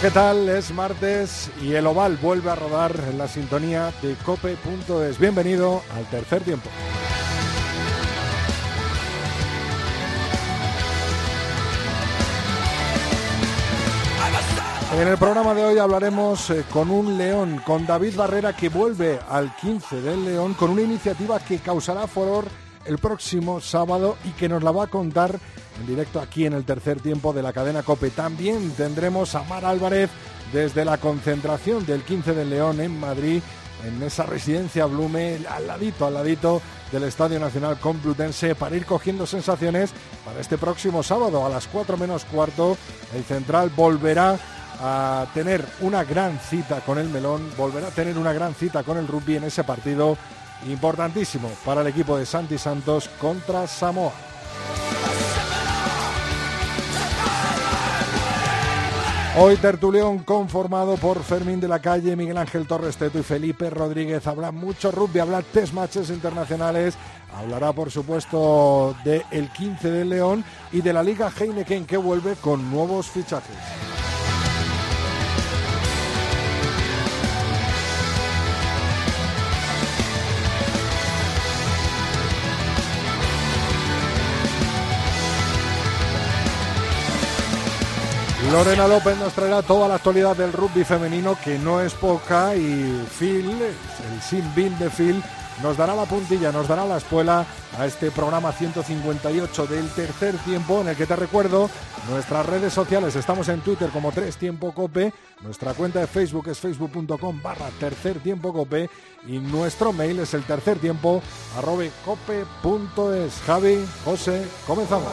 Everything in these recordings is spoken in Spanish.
¿Qué tal? Es martes y el oval vuelve a rodar en la sintonía de cope.es. Bienvenido al tercer tiempo. En el programa de hoy hablaremos eh, con un león, con David Barrera que vuelve al 15 del León con una iniciativa que causará furor el próximo sábado y que nos la va a contar en directo aquí en el tercer tiempo de la cadena Cope. También tendremos a Mar Álvarez desde la concentración del 15 del León en Madrid, en esa residencia Blume, al ladito, al ladito del Estadio Nacional Complutense, para ir cogiendo sensaciones para este próximo sábado a las 4 menos cuarto. El Central volverá a tener una gran cita con el Melón, volverá a tener una gran cita con el rugby en ese partido importantísimo para el equipo de Santi Santos contra Samoa. Hoy tertulión conformado por Fermín de la Calle, Miguel Ángel Torres Teto y Felipe Rodríguez. Habrá mucho rugby, habrá test matches internacionales, hablará por supuesto del el 15 del León y de la Liga Heineken que vuelve con nuevos fichajes. Lorena López nos traerá toda la actualidad del rugby femenino, que no es poca, y Phil, el sin bin de Phil, nos dará la puntilla, nos dará la espuela a este programa 158 del tercer tiempo, en el que te recuerdo, nuestras redes sociales, estamos en Twitter como Tres Tiempo Cope, nuestra cuenta de Facebook es facebook.com barra tercer tiempo cope y nuestro mail es el tercer tiempo arrobe. Javi, José, comenzamos.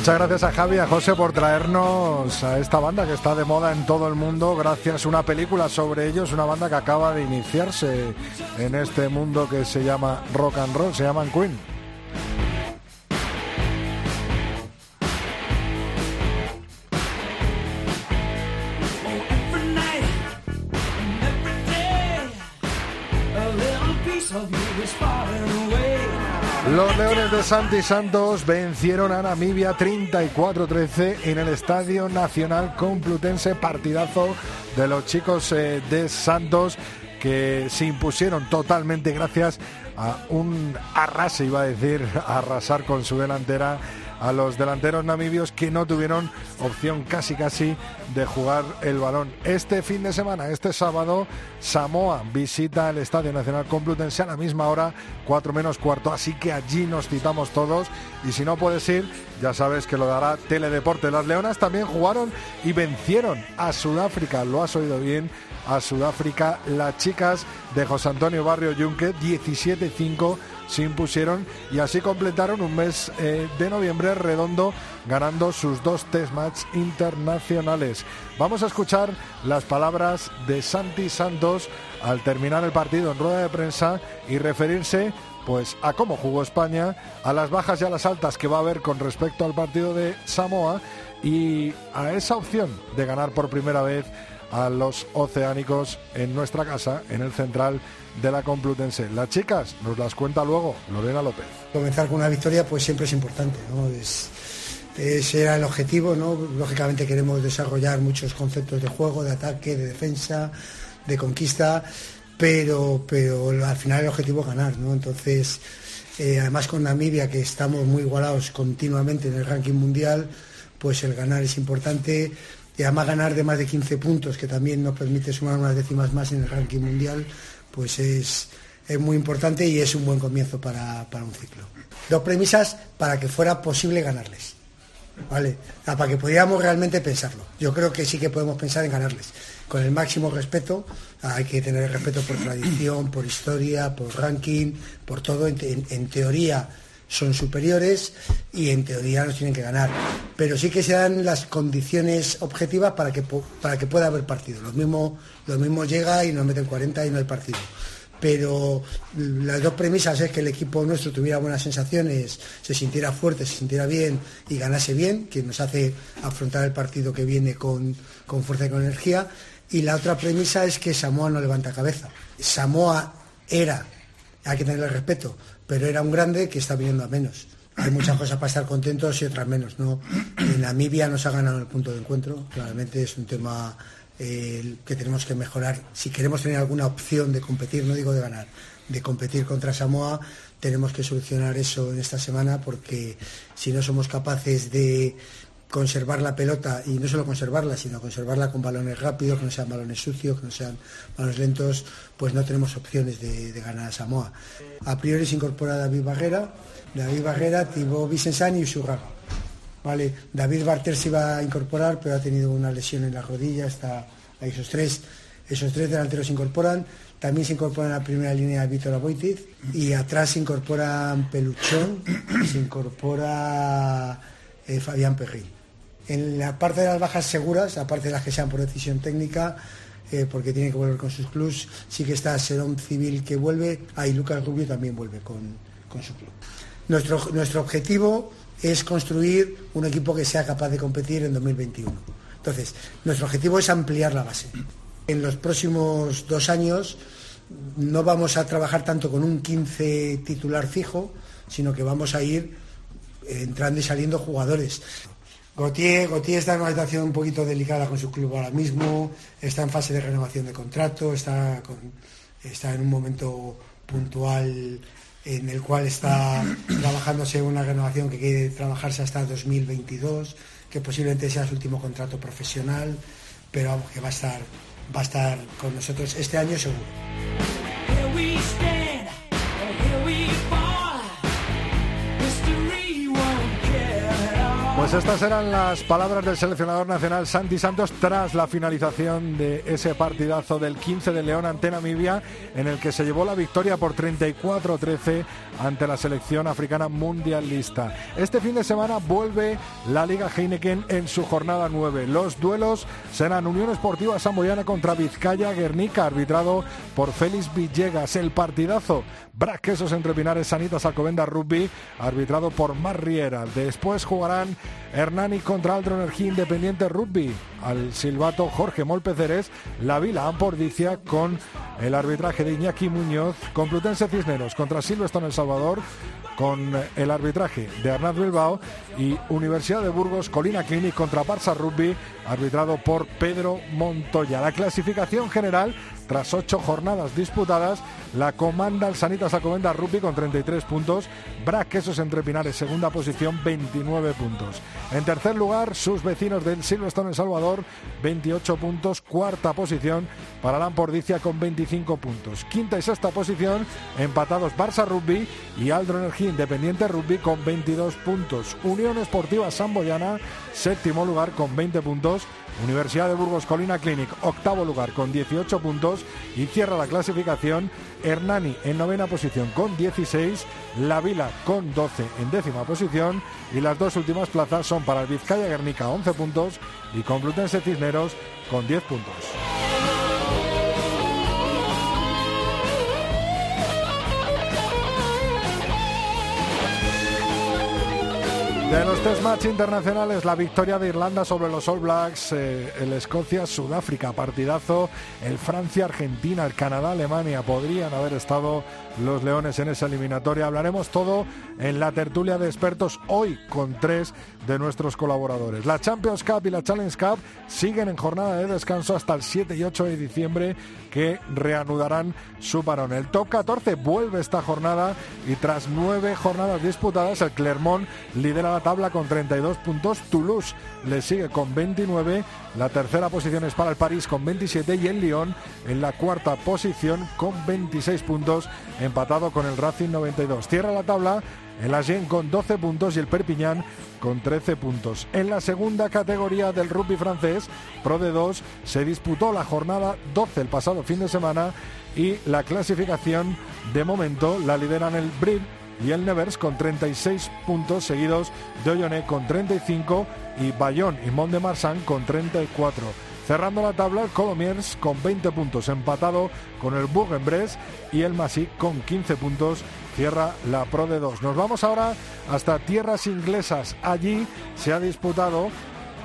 Muchas gracias a Javi y a José por traernos a esta banda que está de moda en todo el mundo gracias a una película sobre ellos, una banda que acaba de iniciarse en este mundo que se llama rock and roll, se llaman Queen. Santi Santos vencieron a Namibia 34-13 en el Estadio Nacional Complutense, partidazo de los chicos eh, de Santos que se impusieron totalmente gracias a un arrase, iba a decir, arrasar con su delantera a los delanteros namibios que no tuvieron opción casi casi de jugar el balón. Este fin de semana, este sábado, Samoa visita el Estadio Nacional Complutense a la misma hora, 4 menos cuarto, así que allí nos citamos todos y si no puedes ir, ya sabes que lo dará Teledeporte. Las Leonas también jugaron y vencieron a Sudáfrica, lo has oído bien, a Sudáfrica las chicas de José Antonio Barrio Yunque, 17-5 se impusieron y así completaron un mes eh, de noviembre redondo ganando sus dos test match internacionales. Vamos a escuchar las palabras de Santi Santos al terminar el partido en rueda de prensa y referirse pues a cómo jugó España, a las bajas y a las altas que va a haber con respecto al partido de Samoa y a esa opción de ganar por primera vez a los oceánicos en nuestra casa, en el central de la Complutense. Las chicas nos las cuenta luego Lorena López. Comenzar con una victoria pues siempre es importante, ¿no? Es, ese era el objetivo, ¿no? Lógicamente queremos desarrollar muchos conceptos de juego, de ataque, de defensa, de conquista, pero, pero al final el objetivo es ganar, ¿no? Entonces, eh, además con Namibia, que estamos muy igualados continuamente en el ranking mundial, pues el ganar es importante y además ganar de más de 15 puntos, que también nos permite sumar unas décimas más en el ranking mundial, pues es, es muy importante y es un buen comienzo para, para un ciclo. Dos premisas para que fuera posible ganarles. ¿Vale? Para que pudiéramos realmente pensarlo. Yo creo que sí que podemos pensar en ganarles. Con el máximo respeto, hay que tener respeto por tradición, por historia, por ranking, por todo. En teoría son superiores y en teoría nos tienen que ganar. Pero sí que se dan las condiciones objetivas para que, para que pueda haber partido. Lo mismo, lo mismo llega y nos meten 40 y no hay partido pero las dos premisas es que el equipo nuestro tuviera buenas sensaciones, se sintiera fuerte, se sintiera bien y ganase bien, que nos hace afrontar el partido que viene con, con fuerza y con energía. Y la otra premisa es que Samoa no levanta cabeza. Samoa era, hay que tenerle respeto, pero era un grande que está viniendo a menos. Hay muchas cosas para estar contentos y otras menos. ¿no? En Namibia nos ha ganado el punto de encuentro, claramente es un tema eh, que tenemos que mejorar. Si queremos tener alguna opción de competir, no digo de ganar, de competir contra Samoa, tenemos que solucionar eso en esta semana porque si no somos capaces de conservar la pelota y no solo conservarla, sino conservarla con balones rápidos, que no sean balones sucios, que no sean balones lentos, pues no tenemos opciones de, ganar a Samoa. A priori se incorpora David Barrera, David Barrera, Thibaut Vicensan y Usurraga. Vale, David Barter se iba a incorporar, pero ha tenido una lesión en la rodilla, está ahí esos tres, esos tres delanteros se incorporan. También se incorpora en la primera línea Víctor Aboitiz y atrás se incorporan Peluchón, se incorpora eh, Fabián Perrin. En la parte de las bajas seguras, aparte de las que sean por decisión técnica, eh, porque tiene que volver con sus clubs, sí que está Serón Civil que vuelve, ahí Lucas Rubio también vuelve con, con su club. Nuestro, nuestro objetivo es construir un equipo que sea capaz de competir en 2021. Entonces, nuestro objetivo es ampliar la base. En los próximos dos años no vamos a trabajar tanto con un 15 titular fijo, sino que vamos a ir entrando y saliendo jugadores. Gautier, Gautier está en una situación un poquito delicada con su club ahora mismo, está en fase de renovación de contrato, está, en un momento puntual en el cual está trabajándose una renovación que quiere trabajarse hasta 2022, que posiblemente sea su último contrato profesional, pero vamos, que va a estar, va a estar con nosotros este año seguro. Pues estas eran las palabras del seleccionador nacional Santi Santos tras la finalización de ese partidazo del 15 de León ante Namibia, en el que se llevó la victoria por 34-13 ante la selección africana mundialista. Este fin de semana vuelve la Liga Heineken en su jornada 9. Los duelos serán Unión Esportiva Samboyana contra Vizcaya Guernica, arbitrado por Félix Villegas. El partidazo Braquesos entre Pinares Sanitas Alcobenda Rugby, arbitrado por Mar Riera. Después jugarán Hernani contra Aldro Energía Independiente Rugby. Al silbato Jorge Molpeceres, La Vila Ampordicia con el arbitraje de Iñaki Muñoz, Complutense Cisneros contra Silvestre El Salvador con el arbitraje de Arnaz Bilbao y Universidad de Burgos Colina Clinic contra Barça Rugby, arbitrado por Pedro Montoya. La clasificación general, tras ocho jornadas disputadas, la comanda el Sanitas Alcobendas Rugby con 33 puntos, Braquesos entre Pinares segunda posición 29 puntos. En tercer lugar, sus vecinos del Silverstone El Salvador 28 puntos, cuarta posición para la Ampordicia con 25 puntos. Quinta y sexta posición empatados Barça Rugby y Aldro Energía Independiente Rugby con 22 puntos. Unión Esportiva Samboyana séptimo lugar con 20 puntos. Universidad de Burgos Colina Clinic octavo lugar con 18 puntos y cierra la clasificación Hernani en novena posición con 16, La Vila con 12 en décima posición y las dos últimas plazas son para el Vizcaya Guernica 11 puntos y Complutense Cisneros con 10 puntos. De los test match internacionales, la victoria de Irlanda sobre los All Blacks, eh, el Escocia-Sudáfrica, partidazo, el Francia-Argentina, el Canadá-Alemania, podrían haber estado los Leones en esa eliminatoria. Hablaremos todo en la tertulia de expertos hoy con tres de nuestros colaboradores. La Champions Cup y la Challenge Cup siguen en jornada de descanso hasta el 7 y 8 de diciembre que reanudarán su parón. El top 14 vuelve esta jornada y tras nueve jornadas disputadas el Clermont lidera la la tabla con 32 puntos. Toulouse le sigue con 29. La tercera posición es para el París con 27 y el Lyon en la cuarta posición con 26 puntos, empatado con el Racing 92. Cierra la tabla el Agen con 12 puntos y el Perpignan con 13 puntos. En la segunda categoría del rugby francés, Pro de 2, se disputó la jornada 12 el pasado fin de semana y la clasificación de momento la lideran el Brid y el Nevers con 36 puntos seguidos de con 35 y Bayonne y Mont de Marsan con 34. Cerrando la tabla, Colomiers con 20 puntos, empatado con el Bourg-en-Bresse y el Massy con 15 puntos. Cierra la Pro de 2. Nos vamos ahora hasta tierras inglesas. Allí se ha disputado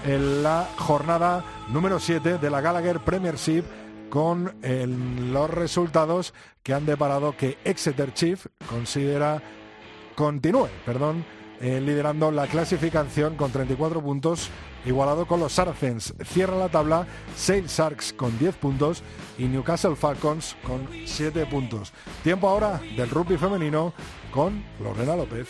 la jornada número 7 de la Gallagher Premiership con el- los resultados que han deparado que Exeter Chief considera continúe, perdón, eh, liderando la clasificación con 34 puntos, igualado con los Saracens. Cierra la tabla Sale Sharks con 10 puntos y Newcastle Falcons con 7 puntos. Tiempo ahora del rugby femenino con Lorena López.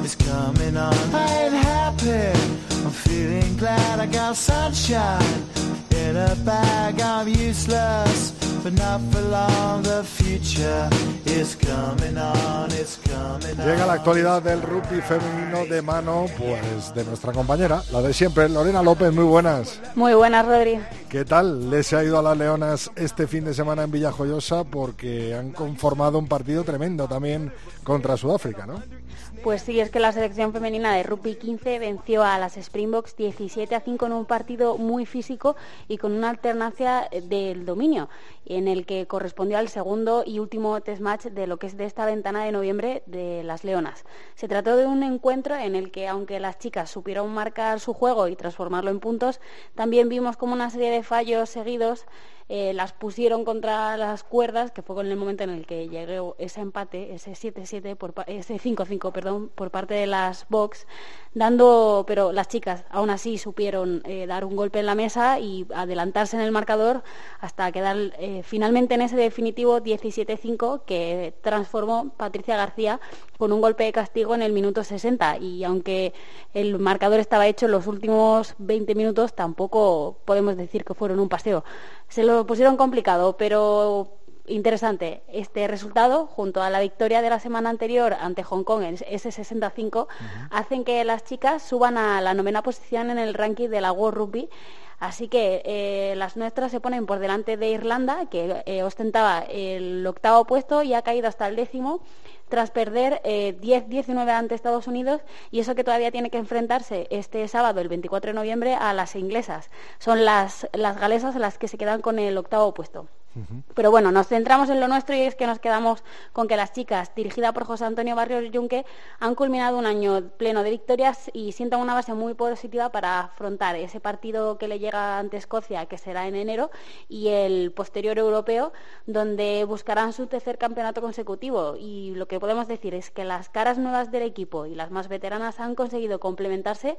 I ain't happy. I'm feeling glad I got sunshine in a bag. I'm useless, but not for long. The future is coming on. I ain't happy. I'm feeling glad I got sunshine in a bag. I'm useless, but not for long. The future is coming on. It's coming on. Llega la actualidad del rugby femenino de mano, pues de nuestra compañera, la de siempre, Lorena López, muy buenas. Muy buenas, Rodri. ¿Qué tal les ha ido a las Leonas este fin de semana en Villajoyosa? Porque han conformado un partido tremendo también contra Sudáfrica, ¿no? Pues sí, es que la selección femenina de rugby 15 venció a las Springboks 17 a 5 en un partido muy físico y con una alternancia del dominio, en el que correspondió al segundo y último test match de lo que es de esta ventana de noviembre de las Leonas. Se trató de un encuentro en el que, aunque las chicas supieron marcar su juego y transformarlo en puntos, también vimos como una serie de fallos seguidos eh, las pusieron contra las cuerdas, que fue en el momento en el que llegó ese empate, ese 7-7, por ese 5-5, perdón, por parte de las Box, dando, pero las chicas aún así supieron eh, dar un golpe en la mesa y adelantarse en el marcador hasta quedar eh, finalmente en ese definitivo 17-5 que transformó Patricia García con un golpe de castigo en el minuto 60 y aunque el marcador estaba hecho en los últimos 20 minutos tampoco podemos decir que fueron un paseo. Se lo pusieron complicado, pero interesante. Este resultado junto a la victoria de la semana anterior ante Hong Kong en ese 65 hacen que las chicas suban a la novena posición en el ranking de la World Rugby. Así que eh, las nuestras se ponen por delante de Irlanda, que eh, ostentaba el octavo puesto y ha caído hasta el décimo tras perder eh, 10-19 ante Estados Unidos y eso que todavía tiene que enfrentarse este sábado, el 24 de noviembre, a las inglesas. Son las, las galesas las que se quedan con el octavo puesto. Pero bueno, nos centramos en lo nuestro y es que nos quedamos con que las chicas, dirigidas por José Antonio Barrios Yunque, han culminado un año pleno de victorias y sientan una base muy positiva para afrontar ese partido que le llega ante Escocia, que será en enero, y el posterior europeo, donde buscarán su tercer campeonato consecutivo. Y lo que podemos decir es que las caras nuevas del equipo y las más veteranas han conseguido complementarse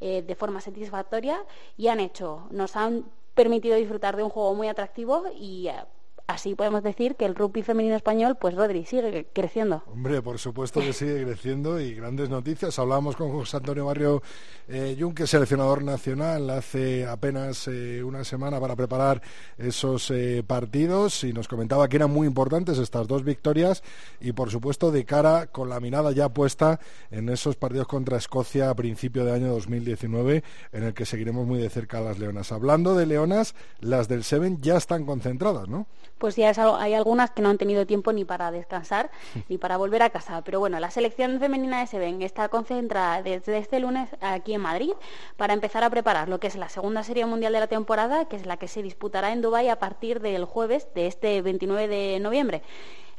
eh, de forma satisfactoria y han hecho, nos han permitido disfrutar de un juego muy atractivo y eh, así podemos decir que el rugby femenino español, pues Rodri, sigue creciendo. Hombre, por supuesto que sigue creciendo y grandes noticias. Hablábamos con José Antonio Barrio eh, Yunque, seleccionador nacional, hace apenas eh, una semana para preparar esos eh, partidos y nos comentaba que eran muy importantes estas dos victorias y por supuesto de cara con la mirada ya puesta en esos partidos contra Escocia a principio de año 2019 en el que seguiremos muy de cerca a las leonas. Hablando de leonas, las del Seven ya están concentradas, ¿no? Pues ya es algo- hay algunas que no han tenido tiempo ni para descansar ni para volver a casa. Pero bueno, la selección femenina de Seven está concentrada desde este lunes aquí en Madrid para empezar a preparar lo que es la segunda serie mundial de la temporada, que es la que se disputará en Dubái a partir del jueves de este 29 de noviembre.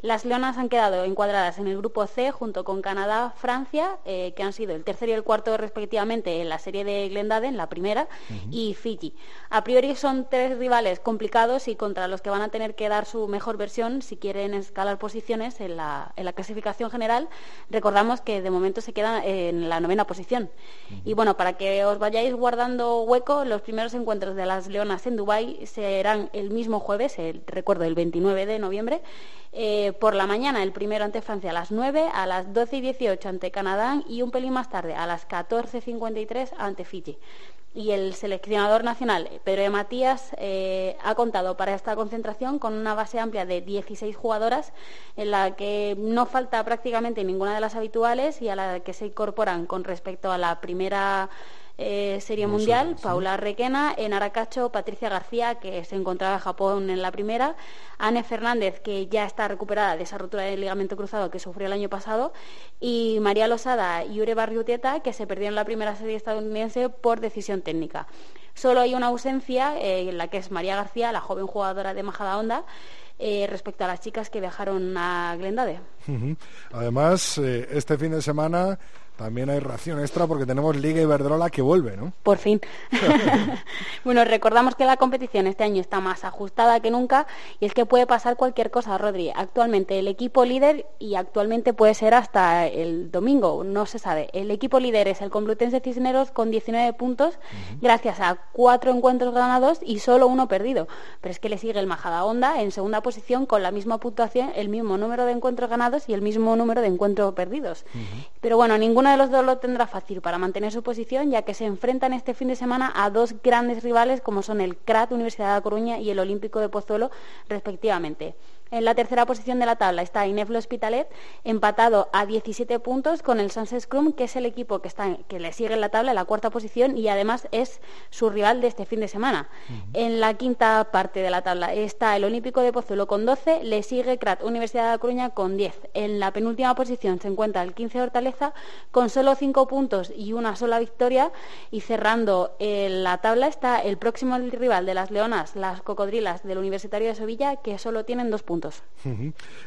Las Leonas han quedado encuadradas en el grupo C junto con Canadá, Francia, eh, que han sido el tercero y el cuarto respectivamente en la serie de Glendade, en la primera, y Fiji. A priori son tres rivales complicados y contra los que van a tener que dar su mejor versión si quieren escalar posiciones en la, en la clasificación general. Recordamos que de momento se quedan en la novena posición. Y bueno, para que os vayáis guardando hueco, los primeros encuentros de las Leonas en Dubái serán el mismo jueves, el, recuerdo, el 29 de noviembre, eh, por la mañana, el primero ante Francia a las 9, a las 12 y 18 ante Canadá y un pelín más tarde, a las 14.53 ante Fiji. Y el seleccionador nacional, Pedro de Matías, eh, ha contado para esta concentración con una base amplia de 16 jugadoras, en la que no falta prácticamente ninguna de las habituales y a la que se incorporan con respecto a la primera eh, Serie Mundial, sí. Paula Requena, en Aracacho, Patricia García, que se encontraba en Japón en la primera, Anne Fernández, que ya está recuperada de esa rotura del ligamento cruzado que sufrió el año pasado, y María Losada y Ure Barriutieta, que se perdieron la primera serie estadounidense por decisión técnica. Solo hay una ausencia, eh, en la que es María García, la joven jugadora de Majadahonda, eh, respecto a las chicas que viajaron a Glendade. Además, eh, este fin de semana también hay ración extra porque tenemos Liga Iberdrola que vuelve, ¿no? Por fin. bueno, recordamos que la competición este año está más ajustada que nunca y es que puede pasar cualquier cosa, Rodri. Actualmente el equipo líder y actualmente puede ser hasta el domingo, no se sabe. El equipo líder es el Complutense Cisneros con 19 puntos gracias a cuatro encuentros ganados y solo uno perdido. Pero es que le sigue el Majadahonda en segunda posición con la misma puntuación, el mismo número de encuentros ganados y el mismo número de encuentros perdidos. Pero bueno, ninguno de los dos lo tendrá fácil para mantener su posición, ya que se enfrentan este fin de semana a dos grandes rivales como son el CRAT Universidad de La Coruña y el Olímpico de Pozuelo, respectivamente. En la tercera posición de la tabla está Ineflo Hospitalet, empatado a 17 puntos con el Sunset Scrum, que es el equipo que, está, que le sigue en la tabla, en la cuarta posición, y además es su rival de este fin de semana. En la quinta parte de la tabla está el Olímpico de Pozuelo con 12, le sigue CRAT Universidad de La Coruña con 10. En la penúltima posición se encuentra el 15 de Hortaleza con solo 5 puntos y una sola victoria, y cerrando eh, la tabla está el próximo rival de las Leonas, las Cocodrilas del Universitario de Sevilla, que solo tienen dos puntos.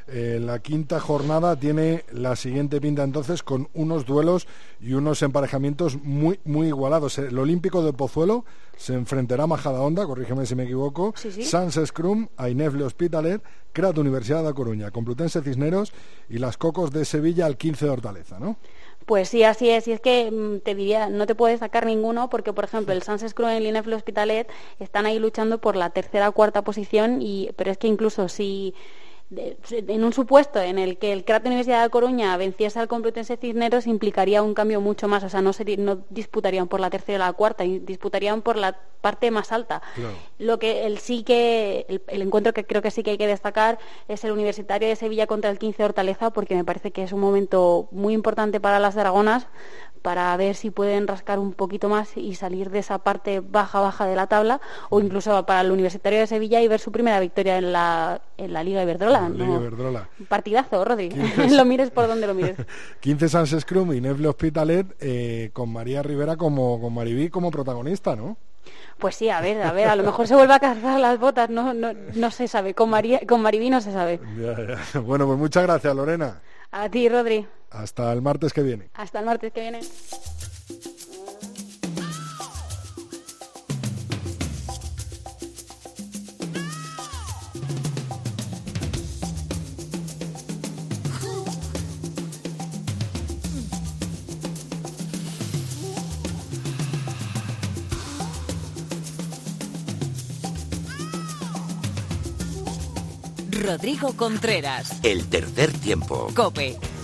Eh, la quinta jornada tiene la siguiente pinta entonces con unos duelos y unos emparejamientos muy muy igualados. El Olímpico de Pozuelo se enfrentará a Majadahonda, corrígeme si me equivoco, Sí, sí. Sans Scrum, a Inefle Hospitalet, Crat Universidad de Coruña, Complutense Cisneros y las Cocos de Sevilla al 15 de Hortaleza, ¿no? Pues sí, así es. Y es que mm, te diría, no te puedes sacar ninguno porque, por ejemplo, el Sans Scrum y el Hospitalet están ahí luchando por la tercera o cuarta posición, y, pero es que incluso si de- en un supuesto en el que el CRAT Universidad de Coruña venciese al Complutense Cisneros implicaría un cambio mucho más, o sea, no, no disputarían por la tercera o la cuarta, disputarían por la parte más alta. Lo que el sí que el, el encuentro que creo que sí que hay que destacar es el Universitario de Sevilla contra el 15 de Hortaleza porque me parece que es un momento muy importante para las dragonas para ver si pueden rascar un poquito más y salir de esa parte baja baja de la tabla o incluso para el Universitario de Sevilla y ver su primera victoria en la en la Liga Iberdrola. Liga ¿no? Iberdrola. Partidazo, Rodri. Lo mires por donde lo mires. 15 Sans Scrum y Inefle Hospitalet eh, con María Rivera como con Maribí como protagonista, ¿no? Pues sí, a ver, a ver, a lo mejor se vuelve a cargar las botas, no, no, no se sabe. Con, María, con Maribí no se sabe. Ya, ya. Bueno, pues muchas gracias, Lorena. A ti, Rodri. Hasta el martes que viene. Hasta el martes que viene. Rodrigo Contreras. El tercer tiempo. Cope.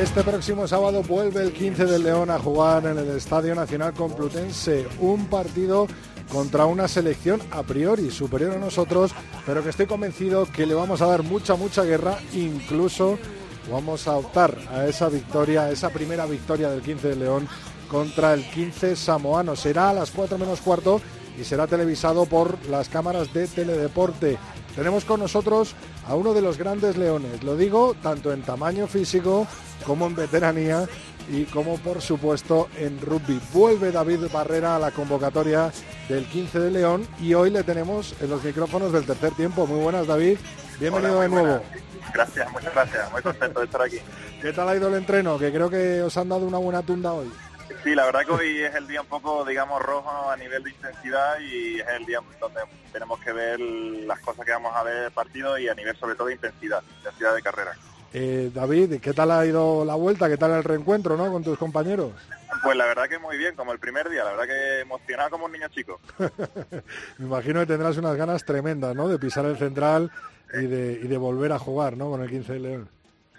Este próximo sábado vuelve el 15 del León a jugar en el Estadio Nacional Complutense, un partido contra una selección a priori superior a nosotros, pero que estoy convencido que le vamos a dar mucha, mucha guerra, incluso vamos a optar a esa victoria, a esa primera victoria del 15 de León contra el 15 samoano. Será a las 4 menos cuarto y será televisado por las cámaras de Teledeporte. Tenemos con nosotros a uno de los grandes leones, lo digo tanto en tamaño físico como en veteranía y como por supuesto en rugby. Vuelve David Barrera a la convocatoria del 15 de León y hoy le tenemos en los micrófonos del tercer tiempo. Muy buenas David, bienvenido Hola, de nuevo. buenas. Gracias, muchas gracias. Muy contento de estar aquí. ¿Qué tal ha ido el entreno? Que creo que os han dado una buena tunda hoy. Sí, la verdad que hoy es el día un poco, digamos, rojo a nivel de intensidad y es el día donde tenemos que ver las cosas que vamos a ver del partido y a nivel sobre todo de intensidad, intensidad de carrera. Eh, David, ¿qué tal ha ido la vuelta? ¿Qué tal el reencuentro ¿no? con tus compañeros? Pues la verdad que muy bien, como el primer día, la verdad que emocionado como un niño chico. Me imagino que tendrás unas ganas tremendas ¿no? de pisar el central y de, y de volver a jugar ¿no? con el 15 de León.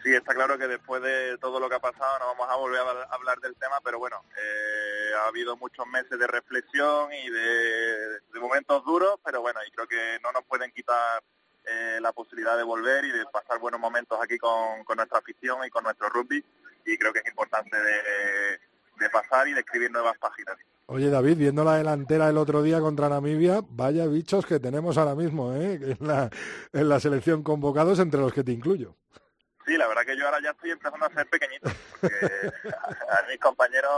Sí, está claro que después de todo lo que ha pasado no vamos a volver a hablar del tema, pero bueno, eh, ha habido muchos meses de reflexión y de, momentos duros, pero bueno, y creo que no nos pueden quitar eh, la posibilidad de volver y de pasar buenos momentos aquí con, nuestra afición y con nuestro rugby, y creo que es importante de, pasar y de escribir nuevas páginas. Oye David, viendo la delantera el otro día contra Namibia, vaya bichos que tenemos ahora mismo ¿eh? en la selección convocados, entre los que te incluyo. Sí, la verdad que yo ahora ya estoy empezando a ser pequeñito, porque a mis compañeros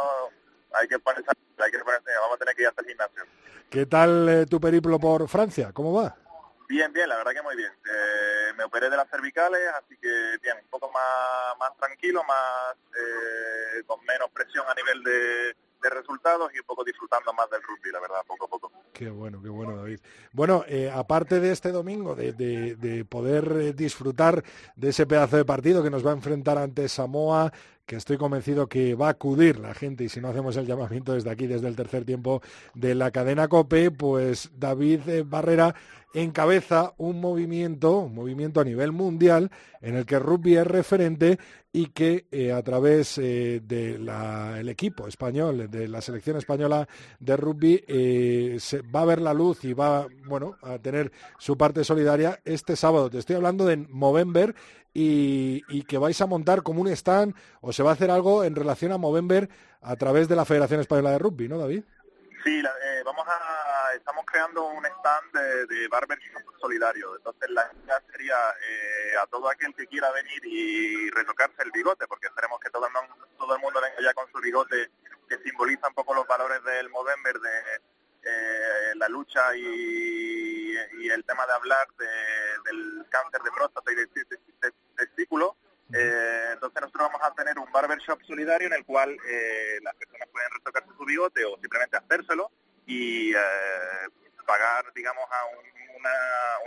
hay que ponerse, hay que ponerse, vamos a tener que ir hasta el gimnasio. ¿Qué tal eh, tu periplo por Francia? ¿Cómo va? Bien, bien, la verdad que muy bien. Eh, me operé de las cervicales, así que bien, un poco más, más tranquilo, más eh, con menos presión a nivel de, de resultados y un poco disfrutando más del rugby, la verdad, poco a poco. Qué bueno, qué bueno, David. Bueno, eh, aparte de este domingo, de, de- de poder eh, disfrutar de ese pedazo de partido que nos va a enfrentar ante Samoa, que estoy convencido que va a acudir la gente, y si no hacemos el llamamiento desde aquí, desde el tercer tiempo de la cadena COPE, pues David eh, Barrera encabeza un movimiento, un movimiento a nivel mundial, en el que rugby es referente y que eh, a través eh, del equipo español, de la selección española de rugby, va a ver la luz y va bueno, a tener su parte solidaria este sábado. Te estoy hablando de Movember y, y que vais a montar como un stand o se va a hacer algo en relación a Movember a través de la Federación Española de Rugby, ¿no, David? Sí, la- eh, vamos a, estamos creando un stand de, de barbershop solidario. Entonces la idea sería eh, a todo aquel que quiera venir y retocarse el bigote, porque esperemos que todo el, mundo, todo el mundo venga ya con su bigote que simboliza un poco los valores del Movember, de eh, la lucha y, y el tema de hablar de- del cáncer de próstata y de, de- testículo. Eh, entonces nosotros vamos a tener un barbershop solidario en el cual eh, las personas pueden retocarse su bigote o simplemente hacérselo y eh, pagar, digamos, a un- una,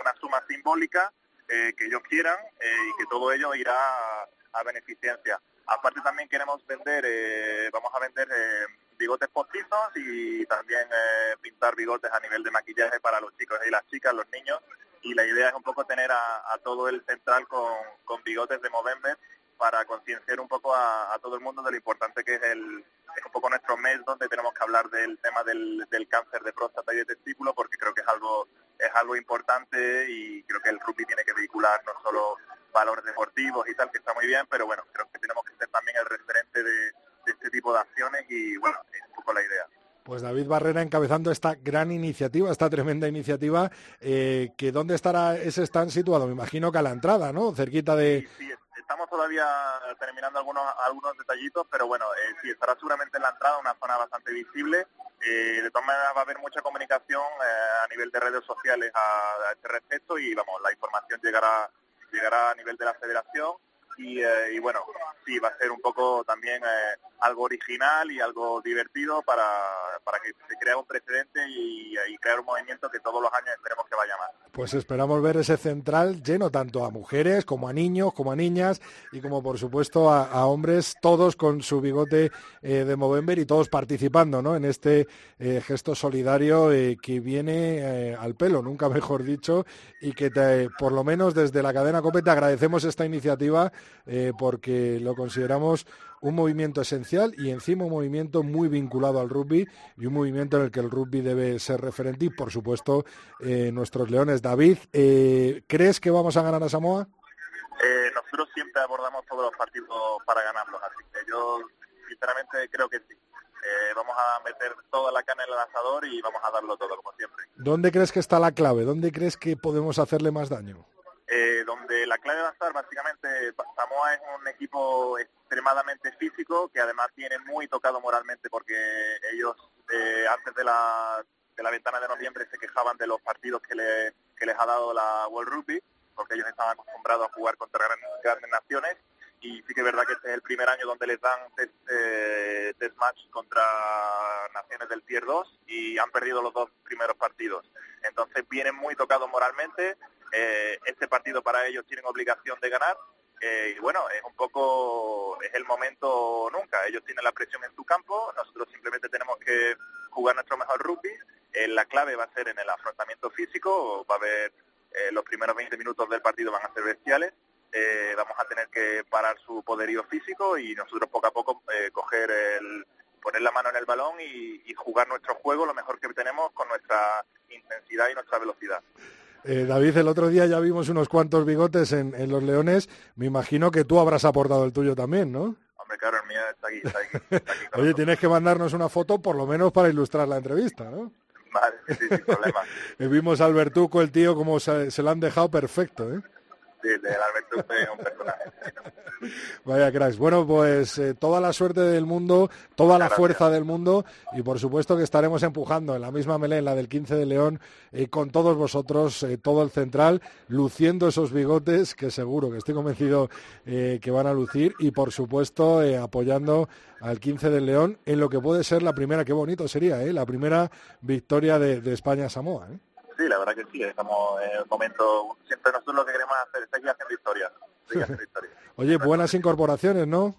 una suma simbólica eh, que ellos quieran eh, y que todo ello irá a, a beneficencia. Aparte también queremos vender, eh, vamos a vender eh, bigotes postizos y también eh, pintar bigotes a nivel de maquillaje para los chicos y las chicas, los niños. Y la idea es un poco tener a, todo el central con, bigotes de Movember para concienciar un poco a, todo el mundo de lo importante que es el es un poco nuestro mes donde tenemos que hablar del tema del, del cáncer de próstata y de testículo porque creo que es algo es algo importante y creo que el rugby tiene que vehicular no solo valores deportivos y tal que está muy bien pero bueno creo que tenemos que ser también el referente de este tipo de acciones y bueno es un poco la idea Pues David Barrera encabezando esta gran iniciativa, esta tremenda iniciativa, eh, que ¿dónde estará ese stand situado? Me imagino que a la entrada, ¿no? Cerquita de... Sí, estamos todavía terminando algunos algunos detallitos, pero bueno, eh, sí, estará seguramente en la entrada, una zona bastante visible. Eh, de todas maneras va a haber mucha comunicación eh, a nivel de redes sociales a, a este respecto y vamos, la información llegará llegará a nivel de la federación y, eh, y bueno, sí, va a ser un poco también eh, algo original y algo divertido para, para que se crea un precedente y, crear un movimiento que todos los años esperemos que vaya más. Pues esperamos ver ese central lleno tanto a mujeres como a niños, como a niñas y como por supuesto a, hombres, todos con su bigote eh, de Movember y todos participando ¿no? en este eh, gesto solidario eh, que viene al pelo, nunca mejor dicho, y que te- por lo menos desde la cadena COPE te agradecemos esta iniciativa eh, porque lo consideramos un movimiento esencial y encima un movimiento muy vinculado al rugby y un movimiento en el que el rugby debe ser referente y por supuesto eh, nuestros leones. David, eh, ¿crees que vamos a ganar a Samoa? Eh, nosotros siempre abordamos todos los partidos para ganarlos, así que yo sinceramente creo que sí. Eh, vamos a meter toda la carne en el asador y vamos a darlo todo, como siempre. ¿Dónde crees que está la clave? ¿Dónde crees que podemos hacerle más daño? Eh, donde la clave va a estar básicamente, Samoa es un equipo extremadamente físico que además tiene muy tocado moralmente porque ellos eh, antes de la, de la ventana de noviembre se quejaban de los partidos que, le- que les ha dado la World Rugby porque ellos estaban acostumbrados a jugar contra gran- grandes naciones y sí que es verdad que este es el primer año donde les dan test, eh, test match contra naciones del Tier 2 y han perdido los dos primeros partidos. Entonces vienen muy tocados moralmente, eh, este partido para ellos tienen obligación de ganar eh, y bueno, es un poco, es el momento nunca, ellos tienen la presión en su campo, nosotros simplemente tenemos que jugar nuestro mejor rugby, Eh, la clave va a ser en el afrontamiento físico, va a haber eh, los primeros 20 minutos del partido van a ser bestiales, eh, vamos a tener que parar su poderío físico y nosotros poco a poco coger el poner la mano en el balón y, y jugar nuestro juego lo mejor que tenemos con nuestra intensidad y nuestra velocidad. Eh, David, el otro día ya vimos unos cuantos bigotes en, en los Leones. Me imagino que tú habrás aportado el tuyo también, ¿no? Hombre, claro, el mío está aquí, está aquí. está aquí con Oye, tienes que mandarnos una foto por lo menos para ilustrar la entrevista, ¿no? Vale, sí, sí, sin problema. Eh, vimos a Albertuco, el tío, como se, se lo han dejado perfecto, ¿eh? Sí, el Alberto es un personaje. Vaya cracks. Bueno, pues eh, toda la suerte del mundo, toda la fuerza del mundo y por supuesto que estaremos empujando en la misma melé, en la del 15 de León, eh, con todos vosotros, eh, todo el central, luciendo esos bigotes que seguro que estoy convencido eh, que van a lucir y por supuesto apoyando al 15 del León en lo que puede ser la primera, qué bonito sería, la primera victoria de, de España-Samoa. ¿eh? Sí, la verdad que sí, estamos en el momento, siempre nosotros lo que queremos hacer es seguir haciendo historia. Seguir haciendo historia. Oye, buenas incorporaciones, ¿no?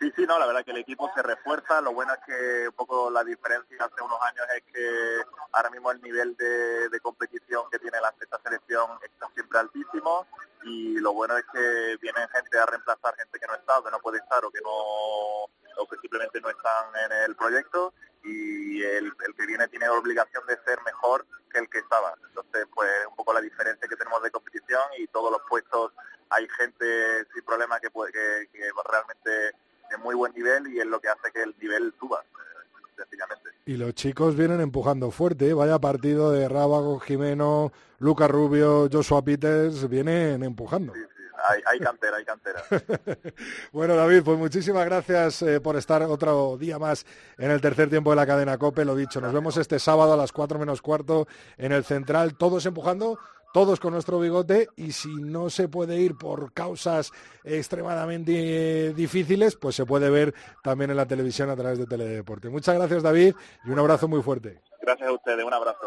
Sí, sí, no, la verdad que el equipo se refuerza. Lo bueno es que un poco la diferencia hace unos años es que ahora mismo el nivel de, de competición que tiene la sexta selección está siempre altísimo y lo bueno es que vienen gente a reemplazar gente que no está o que no puede estar o que no o que simplemente no están en el proyecto y el, el que viene tiene obligación de ser mejor que el que estaba. Entonces, pues un poco la diferencia que tenemos de competición y todos los puestos hay gente sin problema que puede que, que realmente de muy buen nivel y es lo que hace que el nivel suba, sencillamente. Y los chicos vienen empujando fuerte, ¿eh? vaya partido de Rábago, Jimeno, Lucas Rubio, Joshua Peters, vienen empujando. Sí, hay, hay cantera, hay cantera. Bueno, David, pues muchísimas gracias eh, por estar otro día más en el tercer tiempo de la cadena COPE, lo dicho, nos vemos este sábado a las 4 menos cuarto en el Central, todos empujando, todos con nuestro bigote y si no se puede ir por causas extremadamente eh, difíciles, pues se puede ver también en la televisión a través de Teledeporte. Muchas gracias, David, y un abrazo muy fuerte. Gracias a ustedes, un abrazo.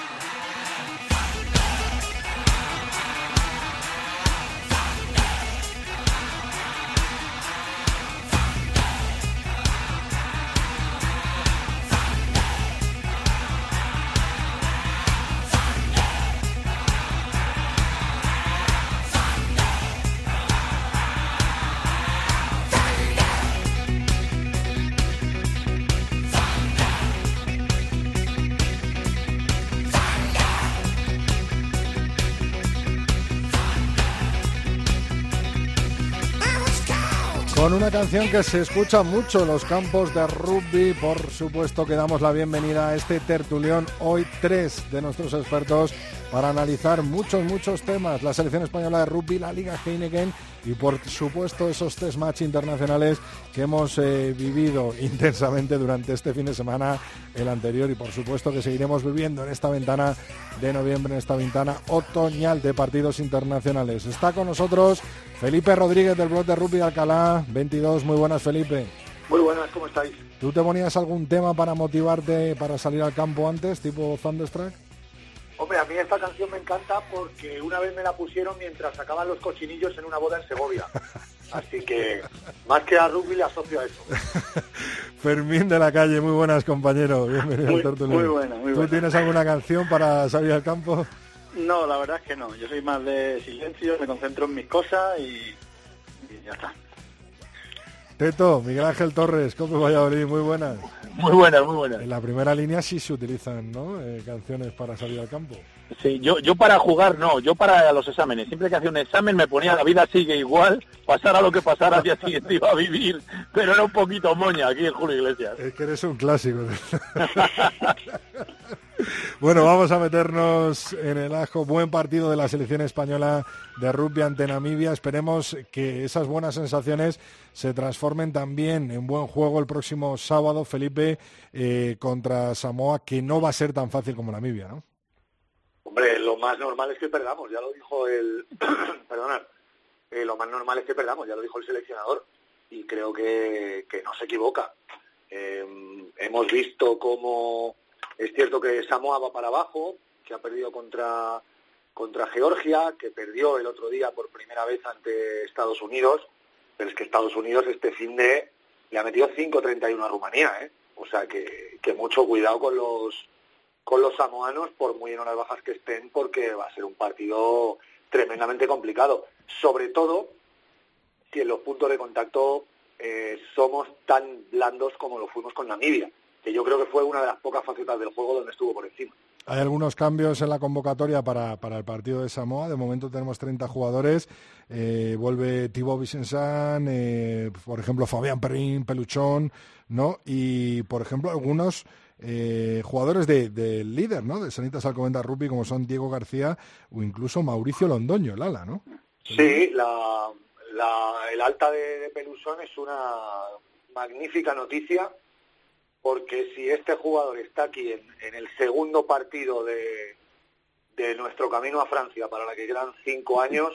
Una canción que se escucha mucho en los campos de rugby, por supuesto que damos la bienvenida a este tertulión, hoy tres de nuestros expertos para analizar muchos, muchos temas, la selección española de rugby, la Liga Heineken y por supuesto esos tres match internacionales que hemos eh, vivido intensamente durante este fin de semana, el anterior y por supuesto que seguiremos viviendo en esta ventana de noviembre, en esta ventana otoñal de partidos internacionales. Está con nosotros Felipe Rodríguez del blog de Rugby de Alcalá, 22, muy buenas Felipe. Muy buenas, ¿cómo estáis? ¿Tú te ponías algún tema para motivarte para salir al campo antes, tipo Thunderstruck? Hombre, a mí esta canción me encanta porque una vez me la pusieron mientras sacaban los cochinillos en una boda en Segovia. Así que Más que a rugby le asocio a eso. Fermín de la calle, muy buenas compañero, bienvenido Muy- al Tertuliano. muy buena, muy ¿Tú buena. tienes alguna canción para salir al campo? No, la verdad es que no. Yo soy más de silencio, me concentro en mis cosas y, y ya está. Teto, Miguel Ángel Torres, Cope Valladolid, muy buenas. Muy buenas, muy buenas. En la primera línea sí se utilizan ¿no? Eh, canciones para salir al campo. Sí, yo, yo para jugar no, yo para los exámenes. Siempre que hacía un examen me ponía la vida sigue igual, pasara lo que pasara al día siguiente iba a vivir, pero era un poquito moña aquí en Julio Iglesias. Es que eres un clásico. bueno, vamos a meternos en el ajo. Buen partido de la selección española de rugby ante Namibia. Esperemos que esas buenas sensaciones se transformen también en buen juego el próximo sábado, Felipe, eh, contra Samoa, que no va a ser tan fácil como Namibia, ¿no? Hombre, lo más normal es que perdamos, ya lo dijo el... Perdonad. Eh, lo más normal es que perdamos, ya lo dijo el seleccionador. Y creo que, que no se equivoca. Eh, hemos visto cómo es cierto que Samoa va para abajo, que ha perdido contra, contra Georgia, que perdió el otro día por primera vez ante Estados Unidos, pero es que Estados Unidos este fin de le ha metido 5-31 a Rumanía, ¿eh? O sea que, que mucho cuidado con los con los samoanos, por muy en horas bajas que estén, porque va a ser un partido tremendamente complicado. Sobre todo si en los puntos de contacto eh, somos tan blandos como lo fuimos con Namibia, que yo creo que fue una de las pocas facetas del juego donde estuvo por encima. Hay algunos cambios en la convocatoria para, para el partido de Samoa. De momento tenemos 30 jugadores. Eh, vuelve Thibaut Vicensan, eh, por ejemplo, Fabián Perrin, Peluchón, ¿no? Y, por ejemplo, algunos eh, jugadores del de líder, ¿no? De Sanitas Alcobendas Rugby, como son Diego García o incluso Mauricio Londoño, Lala, ¿no? Sí, la, la- el alta de, de Pelusón es una magnífica noticia porque si este jugador está aquí en, en el segundo partido de, de nuestro camino a Francia, para la que quedan cinco años,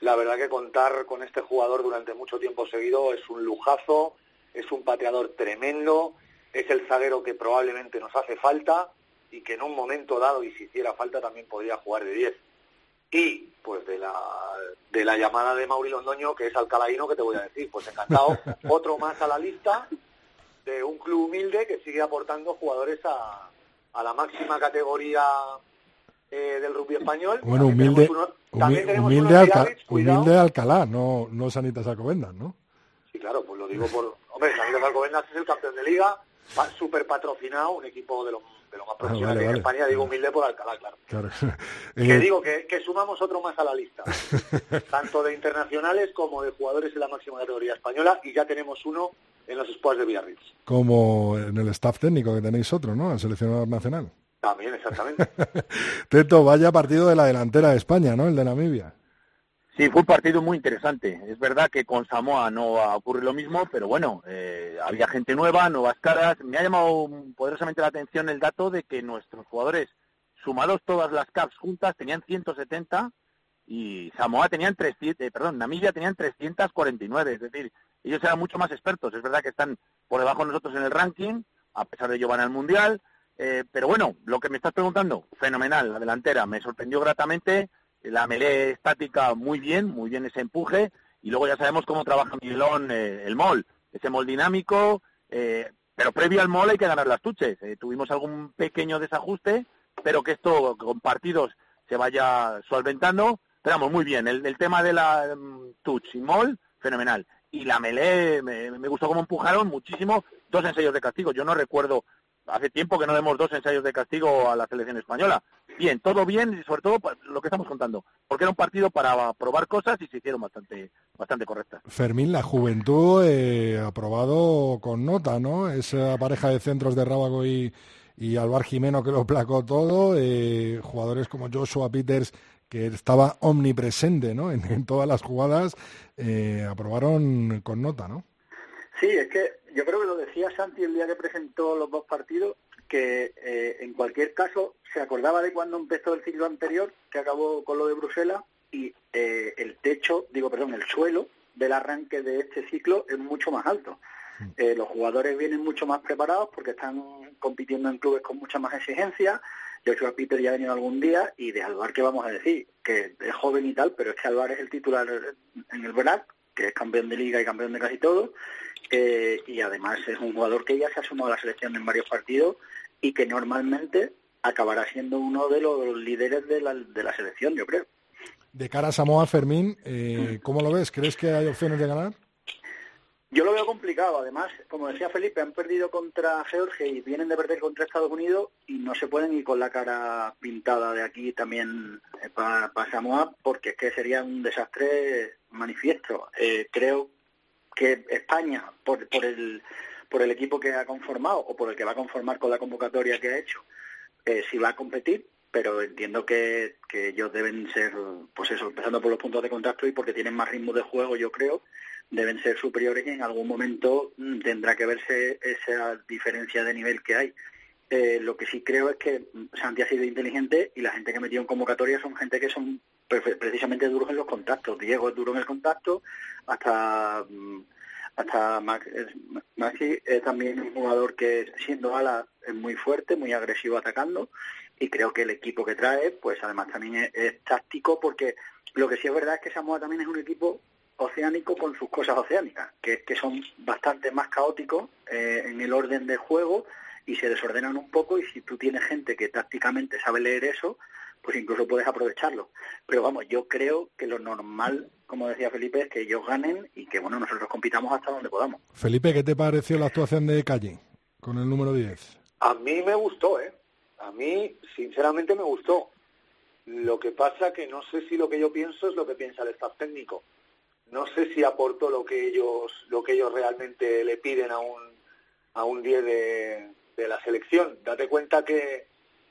la verdad que contar con este jugador durante mucho tiempo seguido es un lujazo, es un pateador tremendo, es el zaguero que probablemente nos hace falta y que en un momento dado, y si hiciera falta, también podría jugar de 10 y pues de la de la llamada de Mauri Londoño que es alcalaíno que te voy a decir pues encantado. Otro más a la lista de un club humilde que sigue aportando jugadores a, a la máxima categoría eh, del rugby español. Bueno, También humilde, tenemos uno- humi- también tenemos humilde, unos Alca- humilde Alcalá, no, no Sanitas Alcobendas, ¿no? sí claro pues lo digo por hombre Sanidad Alcobendas es el campeón de liga súper patrocinado un equipo de los de los más profesionales vale, en vale. España digo humilde por Alcalá claro Claro. Que Eh, digo que, que sumamos otro más a la lista, tanto de internacionales como de jugadores en la máxima categoría española, y ya tenemos uno en los squads de Biarritz. como en el staff técnico que tenéis otro, ¿no? El seleccionador nacional. También, exactamente. Teto, vaya partido de la delantera de España, ¿no? El de Namibia. Sí, fue un partido muy interesante. Es verdad que con Samoa no va a ocurrir lo mismo, pero bueno, eh, había gente nueva, nuevas caras. Me ha llamado poderosamente la atención el dato de que nuestros jugadores, sumados todas las caps juntas, tenían 170 y Samoa tenían 300, eh, perdón, Namibia tenían 349. Es decir, ellos eran mucho más expertos. Es verdad que están por debajo de nosotros en el ranking, a pesar de ello van al Mundial. Eh, pero bueno, lo que me estás preguntando, fenomenal, la delantera, me sorprendió gratamente, la melé estática muy bien, muy bien ese empuje, y luego ya sabemos cómo trabaja Miguelón eh, el mol, ese mol dinámico, eh, pero previo al mol hay que ganar las tuches. Eh, tuvimos algún pequeño desajuste, pero que esto con partidos se vaya solventando, pero vamos, muy bien, el, el tema de la mm, touch y mol, fenomenal. Y la melé, me, me gustó cómo empujaron muchísimo, dos ensayos de castigo, yo no recuerdo hace tiempo que no demos dos ensayos de castigo a la selección española. Bien, todo bien y sobre todo lo que estamos contando, porque era un partido para probar cosas y se hicieron bastante bastante correctas. Fermín, la juventud eh, aprobado con nota, ¿no? Esa pareja de centros de Rábago y, y Jimeno que lo placó todo, eh, jugadores como Joshua Peters que estaba omnipresente, ¿no? En, en todas las jugadas, eh, aprobaron con nota, ¿no? Sí, es que yo creo que lo decía Santi el día que presentó los dos partidos, que eh, en cualquier caso se acordaba de cuando empezó el ciclo anterior, que acabó con lo de Bruselas, y eh, el techo, digo, perdón, el suelo del arranque de este ciclo es mucho más alto. Eh, los jugadores vienen mucho más preparados porque están compitiendo en clubes con mucha más exigencia. Joshua Peter ya ha venido algún día y de Alvar, ¿qué vamos a decir? Que es joven y tal, pero es que Alvar es el titular en el BRAC, que es campeón de liga y campeón de casi todo, eh, y además es un jugador que ya se ha sumado a la selección en varios partidos y que normalmente acabará siendo uno de los líderes de la, de la selección, yo creo. De cara a Samoa, Fermín, eh, ¿cómo lo ves? ¿Crees que hay opciones de ganar? Yo lo veo complicado. Además, como decía Felipe, han perdido contra Georgia y vienen de perder contra Estados Unidos y no se pueden ir con la cara pintada de aquí también para Samoa porque es que sería un desastre manifiesto. Eh, creo que España, por, por, el, por el equipo que ha conformado o por el que va a conformar con la convocatoria que ha hecho, eh, sí va a competir, pero entiendo que, que ellos deben ser, pues eso, empezando por los puntos de contacto y porque tienen más ritmo de juego, yo creo, deben ser superiores y en algún momento mm, tendrá que verse esa diferencia de nivel que hay. Eh, lo que sí creo es que mm, Santi ha sido inteligente y la gente que ha metido en convocatoria son gente que son precisamente duros en los contactos. Diego es duro en el contacto, hasta mm, hasta es- Maxi es también un jugador que siendo ala es muy fuerte, muy agresivo atacando y creo que el equipo que trae pues además también es, es táctico porque lo que sí es verdad es que Samoa también es un equipo oceánico con sus cosas oceánicas, que, que son bastante más caóticos eh, en el orden de juego y se desordenan un poco y si tú tienes gente que tácticamente sabe leer eso, pues incluso puedes aprovecharlo. Pero vamos, yo creo que lo normal, como decía Felipe, es que ellos ganen y que bueno nosotros compitamos hasta donde podamos. Felipe, ¿qué te pareció la actuación de Calle con el número 10? A mí me gustó, ¿eh? A mí, sinceramente, me gustó. Lo que pasa que no sé si lo que yo pienso es lo que piensa el staff técnico. No sé si aportó lo que ellos, lo que ellos realmente le piden a un, a un 10 de, de la selección. Date cuenta que,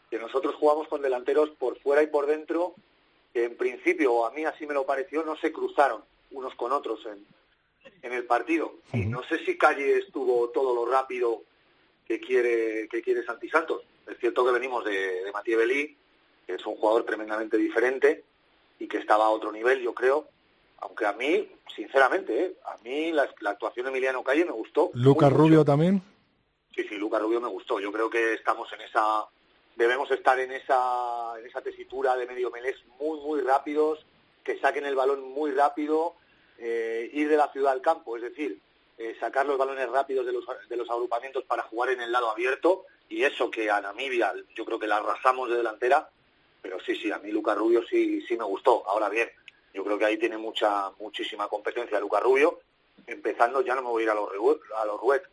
que nosotros jugamos con delanteros por fuera y por dentro, que en principio, o a mí así me lo pareció, no se cruzaron unos con otros en, en el partido. Y no sé si Calle estuvo todo lo rápido que quiere que quiere Santi Santos. Es cierto que venimos de, de Mathieu Belí, que es un jugador tremendamente diferente y que estaba a otro nivel, yo creo. Aunque a mí, sinceramente, ¿eh? a mí la, la actuación de Emiliano Calle me gustó. Lucas mucho. Rubio también. Sí, sí, Lucas Rubio me gustó. Yo creo que estamos en esa, debemos estar en esa, en esa tesitura de medio melés muy, muy rápidos, que saquen el balón muy rápido, eh, ir de la ciudad al campo, es decir, eh, sacar los balones rápidos de los, de los agrupamientos para jugar en el lado abierto y eso que a Namibia yo creo que la arrasamos de delantera, pero sí, sí, a mí Lucas Rubio sí, sí me gustó. Ahora bien, yo creo que ahí tiene mucha, muchísima competencia Lucas Rubio, empezando, ya no me voy a ir a los, a los Ruet,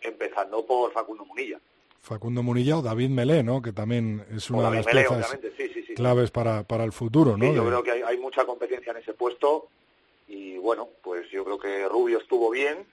empezando por Facundo Munilla. Facundo Munilla o David Melé, ¿no? Que también es una de las Melé, piezas obviamente, sí, sí, sí. claves para, para el futuro, ¿no? Yo De- creo que hay, hay mucha competencia en ese puesto y bueno, pues yo creo que Rubio estuvo bien,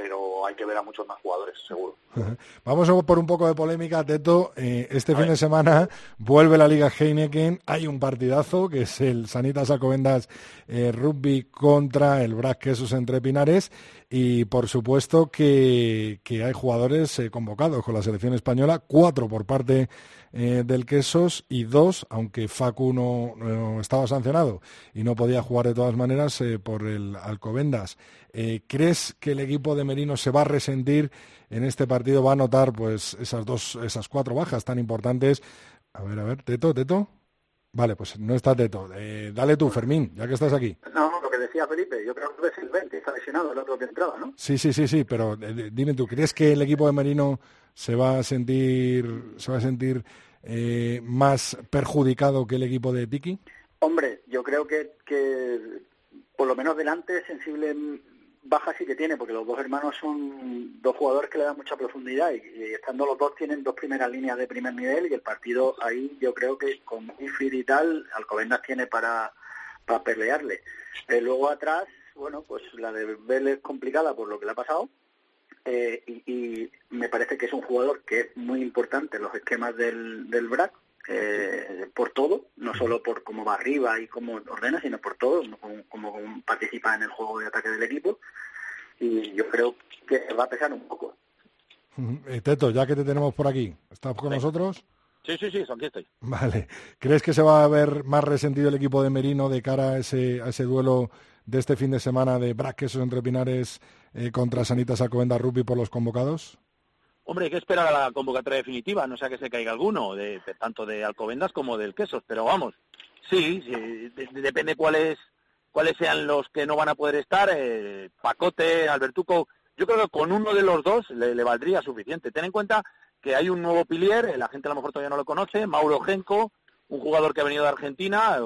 pero hay que ver a muchos más jugadores, seguro. Vamos a por un poco de polémica, Teto. Eh, este fin de semana vuelve la Liga Heineken. Hay un partidazo que es el Sanitas Alcobendas eh, Rugby contra el Brac Quesos entre Pinares. Y por supuesto que, que hay jugadores eh, convocados con la selección española, cuatro por parte eh, del Quesos y dos, aunque Facu no, no estaba sancionado y no podía jugar de todas maneras eh, por el Alcobendas. Eh, ¿Crees que el equipo de Merino se va a resentir en este partido? ¿Va a notar pues esas dos, esas cuatro bajas tan importantes? A ver, a ver, Teto, Teto. Vale, pues no está Teto. Eh, dale tú, Fermín, ya que estás aquí. No, lo que decía Felipe, yo creo que es el 20, está lesionado el otro que entraba, ¿no? Sí, sí, sí, sí, pero dime tú, ¿crees que el equipo de Merino se va a sentir, se va a sentir eh, más perjudicado que el equipo de Tiki? Hombre, yo creo que, que por lo menos delante sensible baja sí que tiene, porque los dos hermanos son dos jugadores que le dan mucha profundidad y, estando los dos tienen dos primeras líneas de primer nivel y el partido ahí yo creo que con Ifrid y tal, Alcobendas tiene para, para pelearle. Eh, luego atrás, bueno, pues la de Bell es complicada por lo que le ha pasado, eh, y, y me parece que es un jugador que es muy importante en los esquemas del, del BRAC, eh, por todo, no solo por cómo va arriba y cómo ordena, sino por todo, como, participa en el juego de ataque del equipo. Y yo creo que va a pesar un poco. Eh, Teto, ya que te tenemos por aquí, ¿estás con nosotros? Sí, sí, sí, aquí estoy. Vale. ¿Crees que se va a ver más resentido el equipo de Merino de cara a ese, a ese duelo de este fin de semana de Braquesos entre Pinares eh, contra Sanitas Alcobendas Rugby por los convocados? Hombre, hay que esperar a la convocatoria definitiva, no sea que se caiga alguno, de, tanto de Alcobendas como del Quesos, pero vamos, sí, sí, de- de- depende cuál es cuáles sean los que no van a poder estar, eh, Pacote, Albertuco, yo creo que con uno de los dos le, valdría suficiente. Ten en cuenta que hay un nuevo pilier, eh, la gente a lo mejor todavía no lo conoce, Mauro Genco, un jugador que ha venido de Argentina,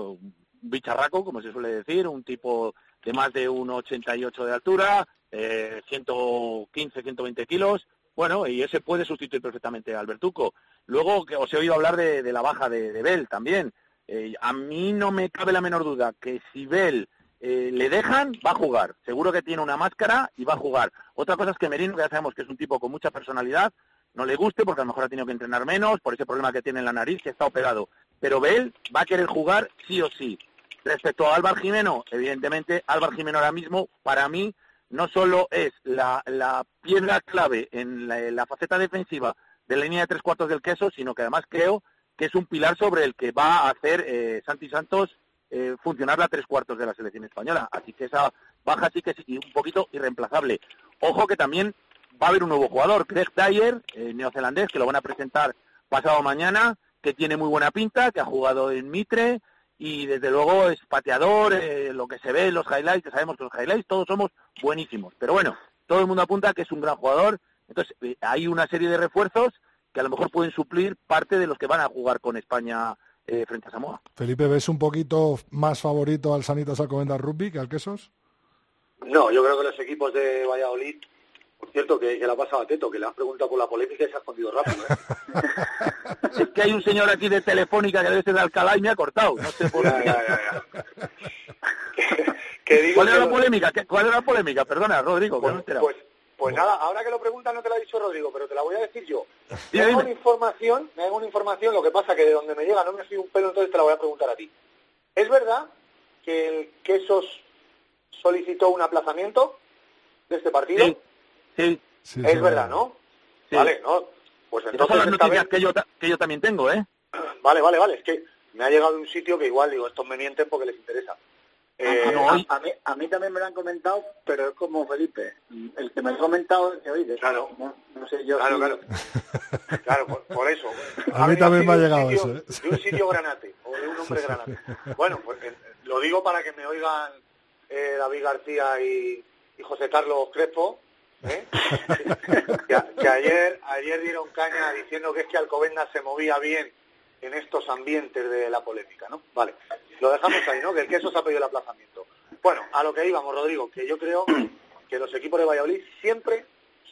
bicharraco, como se suele decir, un tipo de más de 1,88 de altura, eh, 115, 120 kilos, bueno, y ese puede sustituir perfectamente a Albertuco. Luego, que os he oído hablar de, de la baja de, de Bell también. Eh, a mí no me cabe la menor duda que si Bell eh, le dejan, va a jugar. Seguro que tiene una máscara y va a jugar. Otra cosa es que Merino, que ya sabemos que es un tipo con mucha personalidad, no le guste porque a lo mejor ha tenido que entrenar menos por ese problema que tiene en la nariz, que está operado. Pero Bell va a querer jugar sí o sí. Respecto a Álvaro Jimeno, evidentemente, Álvaro Jimeno ahora mismo, para mí, no solo es la, la piedra clave en la, faceta defensiva de la línea de tres cuartos del queso, sino que además creo que es un pilar sobre el que va a hacer eh, Santi Santos eh, funcionar la tres cuartos de la selección española. Así que esa baja sí que es un poquito irreemplazable. Ojo que también va a haber un nuevo jugador, Craig Dyer, eh, neozelandés, que lo van a presentar pasado mañana, que tiene muy buena pinta, que ha jugado en Mitre y desde luego es pateador, eh, lo que se ve en los highlights, que sabemos que los highlights todos somos buenísimos. Pero bueno, todo el mundo apunta que es un gran jugador. Entonces, eh, hay una serie de refuerzos que a lo mejor pueden suplir parte de los que van a jugar con España eh, frente a Samoa. Felipe, ¿ves un poquito más favorito al Sanitas Alcobendas Rugby que al Quesos? No, yo creo que los equipos de Valladolid, por cierto, que, que le ha pasado a Teto, que le has preguntado por la polémica y se ha escondido rápido. ¿eh? Es que hay un señor aquí de Telefónica que debe ser de Alcalá y me ha cortado. No sé por qué. ya, ya, ya. Que ¿Cuál era la polémica? ¿Qué- ¿Cuál era la polémica? Perdona, Rodrigo, que no enterado. Pues, pues nada, ahora que lo preguntas no te lo ha dicho Rodrigo, pero te la voy a decir yo. Me hago una información, me hago una información, lo que pasa que de donde me llega no me fío un pelo, entonces te la voy a preguntar a ti. ¿Es verdad que el Quesos solicitó un aplazamiento de este partido? Sí, sí. Sí, es sí, verdad, ¿no? Sí. Vale, ¿no? Pues entonces son las noticias vez- que yo, ta- que yo también tengo, ¿eh? Vale, vale, vale, es que me ha llegado de un sitio que igual, digo, estos me mienten porque les interesa. Eh, Ah, no, hoy- A mí, a mí también me lo han comentado, pero es como Felipe. El que me lo ha comentado es que, oye, Claro. no, no sé yo Claro, si- claro. Claro, por, por eso. A mí venido también me ha así de un llegado sitio- eso, ¿eh? De un sitio granate, o de un hombre granate. Bueno, pues eh, lo digo para que me oigan eh, David García y, y José Carlos Crespo, ¿eh? que, ayer, ayer dieron caña diciendo que es que Alcobendas se movía bien en estos ambientes de la polémica, ¿no? Vale, lo dejamos ahí, ¿no? Que el queso se ha pedido el aplazamiento. Bueno, a lo que íbamos, Rodrigo, que yo creo que los equipos de Valladolid siempre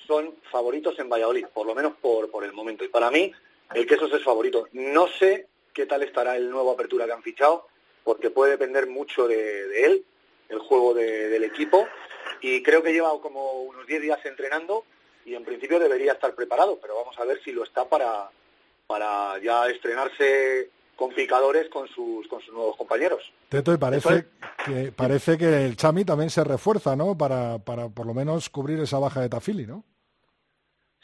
son favoritos en Valladolid, por lo menos por, por el momento. Y para mí, el Quesos es favorito. No sé qué tal estará el nuevo apertura que han fichado, porque puede depender mucho de, de él, el juego de- del equipo. Y creo que lleva como unos 10 días entrenando y en principio debería estar preparado, pero vamos a ver si lo está para, para ya estrenarse con picadores con sus, con sus nuevos compañeros. Teto, y parece que, parece que el Chami también se refuerza, ¿no? Para, para por lo menos cubrir esa baja de Tafili, ¿no?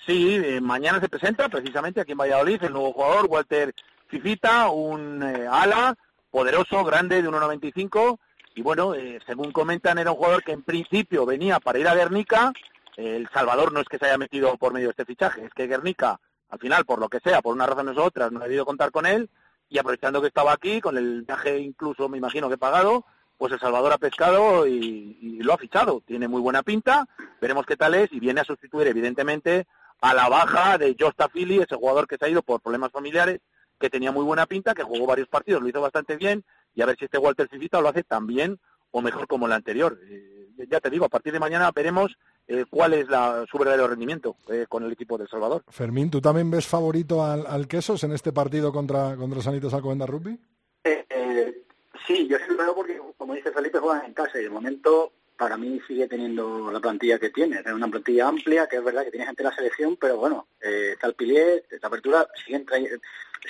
Sí, eh, mañana se presenta precisamente aquí en Valladolid el nuevo jugador, Walter Fifita, un eh, ala poderoso, grande, de 1,95. Y bueno, eh, según comentan, era un jugador que en principio venía para ir a Guernica. Eh, el Salvador no es que se haya metido por medio de este fichaje, es que Guernica, al final, por lo que sea, por unas razones u otras, no ha debido contar con él. Y aprovechando que estaba aquí, con el viaje incluso, me imagino que pagado, pues el Salvador ha pescado y, lo ha fichado. Tiene muy buena pinta, veremos qué tal es y viene a sustituir, evidentemente, a la baja de Josta Philly, ese jugador que se ha ido por problemas familiares, que tenía muy buena pinta, que jugó varios partidos, lo hizo bastante bien, y a ver si este Walter Fifita lo hace tan bien o mejor como el anterior. Eh, ya te digo, a partir de mañana veremos eh, cuál es la, su verdadero rendimiento eh, con el equipo del Salvador. Fermín, ¿tú también ves favorito al, al Quesos en este partido contra, contra Sanitas Alcobendas Rugby? Eh, eh, sí, yo sí lo veo porque, como dice Felipe, juegan en casa y de momento para mí sigue teniendo la plantilla que tiene. Es una plantilla amplia, que es verdad que tiene gente en la selección, pero bueno, eh, está el Pilier, esta apertura, siguen trayendo...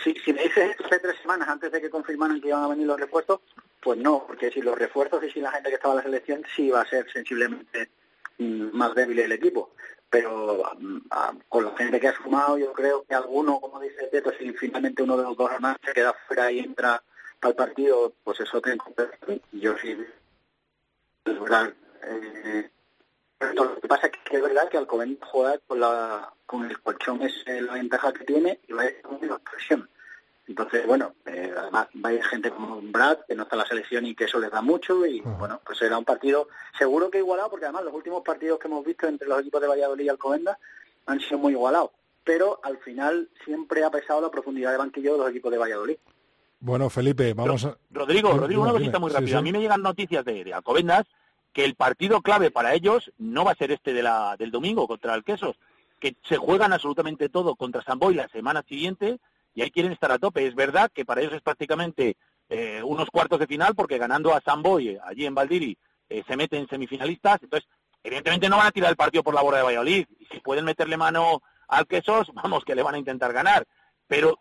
Si, si me dices esto hace tres semanas antes de que confirmaran que iban a venir los refuerzos, pues no, porque si los refuerzos y si la gente que estaba en la selección sí iba a ser sensiblemente mm, más débil el equipo. Pero mm, con la gente que ha sumado, yo creo que alguno, como dice Teto, si finalmente uno de los dos más se queda fuera y entra al partido, pues eso te Yo sí es verdad. Eh, lo que pasa es que es verdad que Alcobendas juega con la con el colchón es la ventaja que tiene y va a ir con menos presión. Entonces, bueno, eh, además va a ir gente como Brad, que no está en la selección y que eso les da mucho. Y bueno, pues será un partido seguro que igualado, porque además los últimos partidos que hemos visto entre los equipos de Valladolid y Alcobendas han sido muy igualados. Pero al final siempre ha pesado la profundidad de banquillo de los equipos de Valladolid. Bueno, Felipe, vamos a... Rodrigo, Rodrigo, una cosita muy sí, rápida. sí. A mí me llegan noticias de, de Alcobendas que el partido clave para ellos no va a ser este de la, del domingo contra el Quesos, que se juegan absolutamente todo contra Samboy la semana siguiente y ahí quieren estar a tope. Es verdad que para ellos es prácticamente eh, unos cuartos de final porque ganando a Samboy eh, allí en Valdiri eh, se meten semifinalistas. Entonces, evidentemente no van a tirar el partido por la borda de Valladolid. Y si pueden meterle mano al Quesos, vamos, que le van a intentar ganar. Pero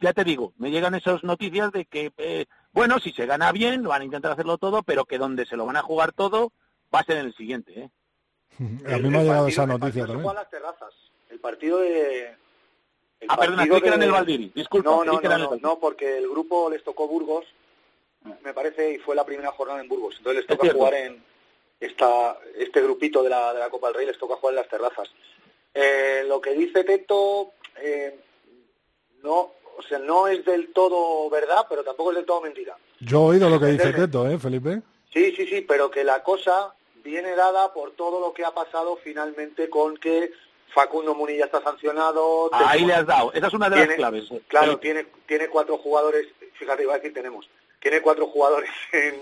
ya te digo, me llegan esas noticias de que, bueno, si se gana bien, van a intentar hacerlo todo, pero que donde se lo van a jugar todo va a ser en el siguiente. ¿eh? A mí me ha llegado esa noticia se también. las terrazas. El partido de... el Ah, perdona, creí que era en de- el Valdiri. Disculpa, No, no, no, no, no, porque el grupo les tocó Burgos, me parece, y fue la primera jornada en Burgos. Entonces les Es toca jugar en esta, este grupito de la, de la Copa del Rey, les toca jugar en las terrazas. Eh, lo que dice Teto, eh, no, o sea, no es del todo verdad, pero tampoco es del todo mentira. Yo he oído lo que dice. Teto, ¿eh, Felipe? Sí, sí, sí, pero que la cosa viene dada por todo lo que ha pasado finalmente con que Facundo Munilla está sancionado. Ahí tenemos- le has dado. Esa es una de las claves. Claro, Felipe. tiene, tiene cuatro jugadores, fíjate, iba a decir tenemos, tiene cuatro jugadores en,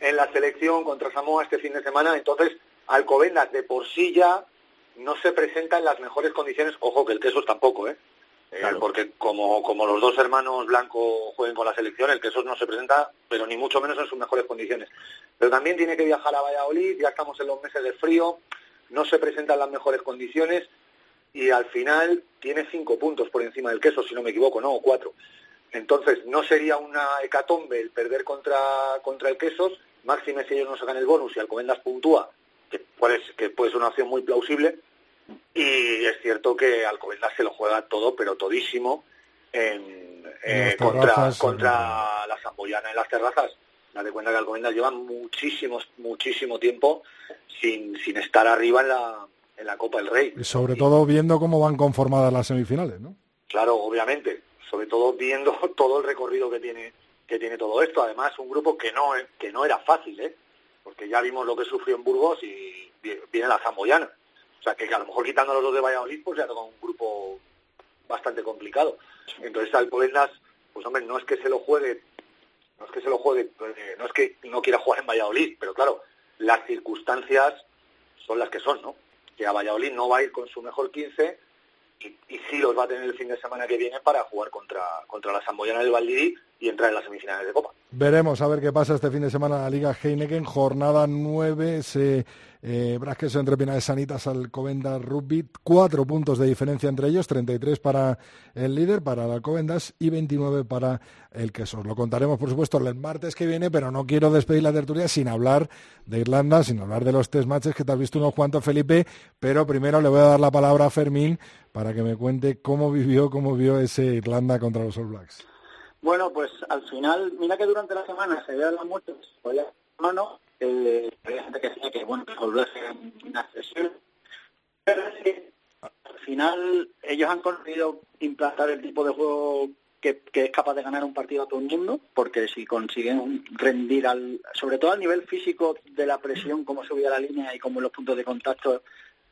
en la selección contra Samoa este fin de semana, entonces Alcobendas de por sí ya no se presenta en las mejores condiciones, ojo que el Quesos tampoco, ¿eh? Eh, Claro. porque como, como los dos hermanos Blanco jueguen con la selección, el Quesos no se presenta, pero ni mucho menos en sus mejores condiciones. Pero también tiene que viajar a Valladolid, ya estamos en los meses de frío, no se presenta en las mejores condiciones y al final tiene cinco puntos por encima del queso, si no me equivoco, ¿no? O cuatro. Entonces, no sería una hecatombe el perder contra, contra el quesos, máxime si ellos no sacan el bonus y Alcobendas puntúa, que puede, que puede ser una opción muy plausible. Y es cierto que Alcobendas se lo juega todo, pero todísimo, en, eh, contra, terrazas, contra la Zamboyana en las terrazas. Date cuenta que Alcobendas lleva muchísimo, muchísimo tiempo sin, sin estar arriba en la, en la Copa del Rey. Y sobre todo viendo cómo van conformadas las semifinales, ¿no? Claro, obviamente, sobre todo viendo todo el recorrido que tiene que tiene todo esto. Además, un grupo que no que no era fácil, ¿eh? Porque ya vimos lo que sufrió en Burgos y vi- viene la Zamboyana. O sea, que a lo mejor quitando los dos de Valladolid, pues ya toca un grupo bastante complicado. Entonces, Alcobendas, pues hombre, no es que se lo juegue, no es que se lo juegue, eh, no es que no quiera jugar en Valladolid, pero claro, las circunstancias son las que son, ¿no? Que a Valladolid no va a ir con su mejor 15 y, sí los va a tener el fin de semana que viene para jugar contra, contra la Samboyana del Valdirí y entrar en las semifinales de Copa. Veremos a ver qué pasa este fin de semana en la Liga Heineken, jornada 9, se eh, Brasqueso entre Pina de Sanitas Alcobendas Rugby, cuatro puntos de diferencia entre ellos, 33 para el líder, para el Alcobendas y 29 para el Quesos. Lo contaremos, por supuesto, el martes que viene, pero no quiero despedir la tertulia sin hablar de Irlanda, sin hablar de los test matches que te has visto unos cuantos, Felipe, pero primero le voy a dar la palabra a Fermín para que me cuente cómo vivió, cómo vio ese Irlanda contra los All Blacks. Bueno, pues al final, mira que durante la semana se veían las muertes, mano, eh, había gente que decía que bueno, que era inaccesible, pero es que al final ellos han conseguido implantar el tipo de juego que, que es capaz de ganar un partido a todo el mundo, porque si consiguen rendir al, sobre todo al nivel físico de la presión, como subía la línea y como los puntos de contacto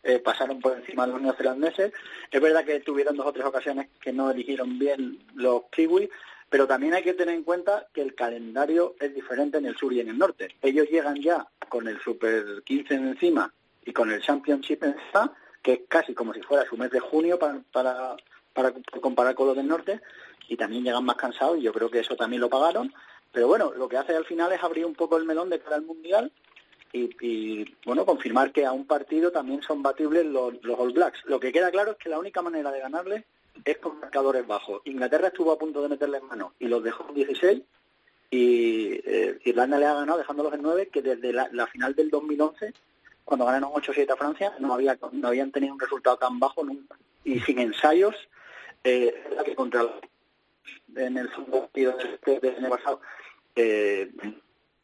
eh, pasaron por encima de los neozelandeses. Es verdad que tuvieron dos o tres ocasiones que no eligieron bien los kiwis, pero también hay que tener en cuenta que el calendario es diferente en el sur y en el norte. Ellos llegan ya con el Super 15 encima y con el Championship encima, que es casi como si fuera su mes de junio para, para, para comparar con los del norte, y también llegan más cansados y yo creo que eso también lo pagaron. Pero bueno, lo que hace al final es abrir un poco el melón de cara al Mundial y, y, bueno, confirmar que a un partido también son batibles los, los All Blacks. Lo que queda claro es que la única manera de ganarles es con marcadores bajos. Inglaterra estuvo a punto de meterle en mano y los dejó en 16 y eh, Irlanda le ha ganado dejándolos en 9 que desde la, final del 2011 cuando ganaron 8-7 a Francia no había no habían tenido un resultado tan bajo nunca y sin ensayos eh, que contra en el partido del del año pasado eh,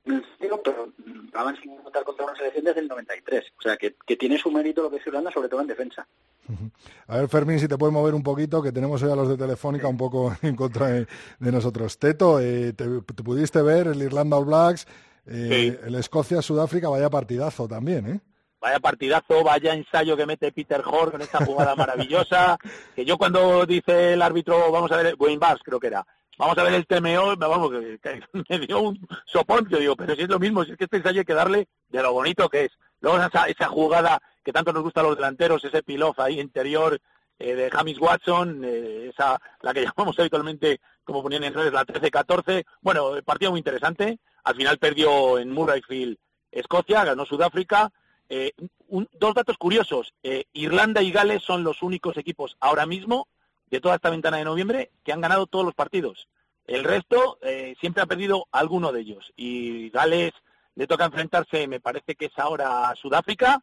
pero van sin anotar contra una selección desde el 93. O sea, que, que tiene su mérito lo que es Irlanda, sobre todo en defensa. A ver, Fermín, si te puedes mover un poquito, que tenemos hoy a los de Telefónica un poco en contra de, de nosotros. Teto, eh, te, te pudiste ver el Irlanda All Blacks, eh, el Escocia-Sudáfrica, vaya partidazo también, ¿eh? Vaya partidazo, vaya ensayo que mete Peter Horn con esta jugada maravillosa. Que yo cuando dice el árbitro, vamos a ver, Wayne Bass creo que era, vamos a ver el TMO, me, vamos, me dio un sopón, digo, pero si es lo mismo, si es que este ensayo hay que darle de lo bonito que es. Luego esa, esa jugada que tanto nos gusta a los delanteros, ese pilof ahí interior eh, de James Watson, eh, esa la que llamamos habitualmente, como ponían en redes, la 13-14. Bueno, eh, partido muy interesante. Al final perdió en Murrayfield Escocia, ganó Sudáfrica. Eh, un- dos datos curiosos. Eh, Irlanda y Gales son los únicos equipos ahora mismo de toda esta ventana de noviembre que han ganado todos los partidos. El resto eh, siempre ha perdido alguno de ellos. Y Gales le toca enfrentarse, me parece que es ahora a Sudáfrica.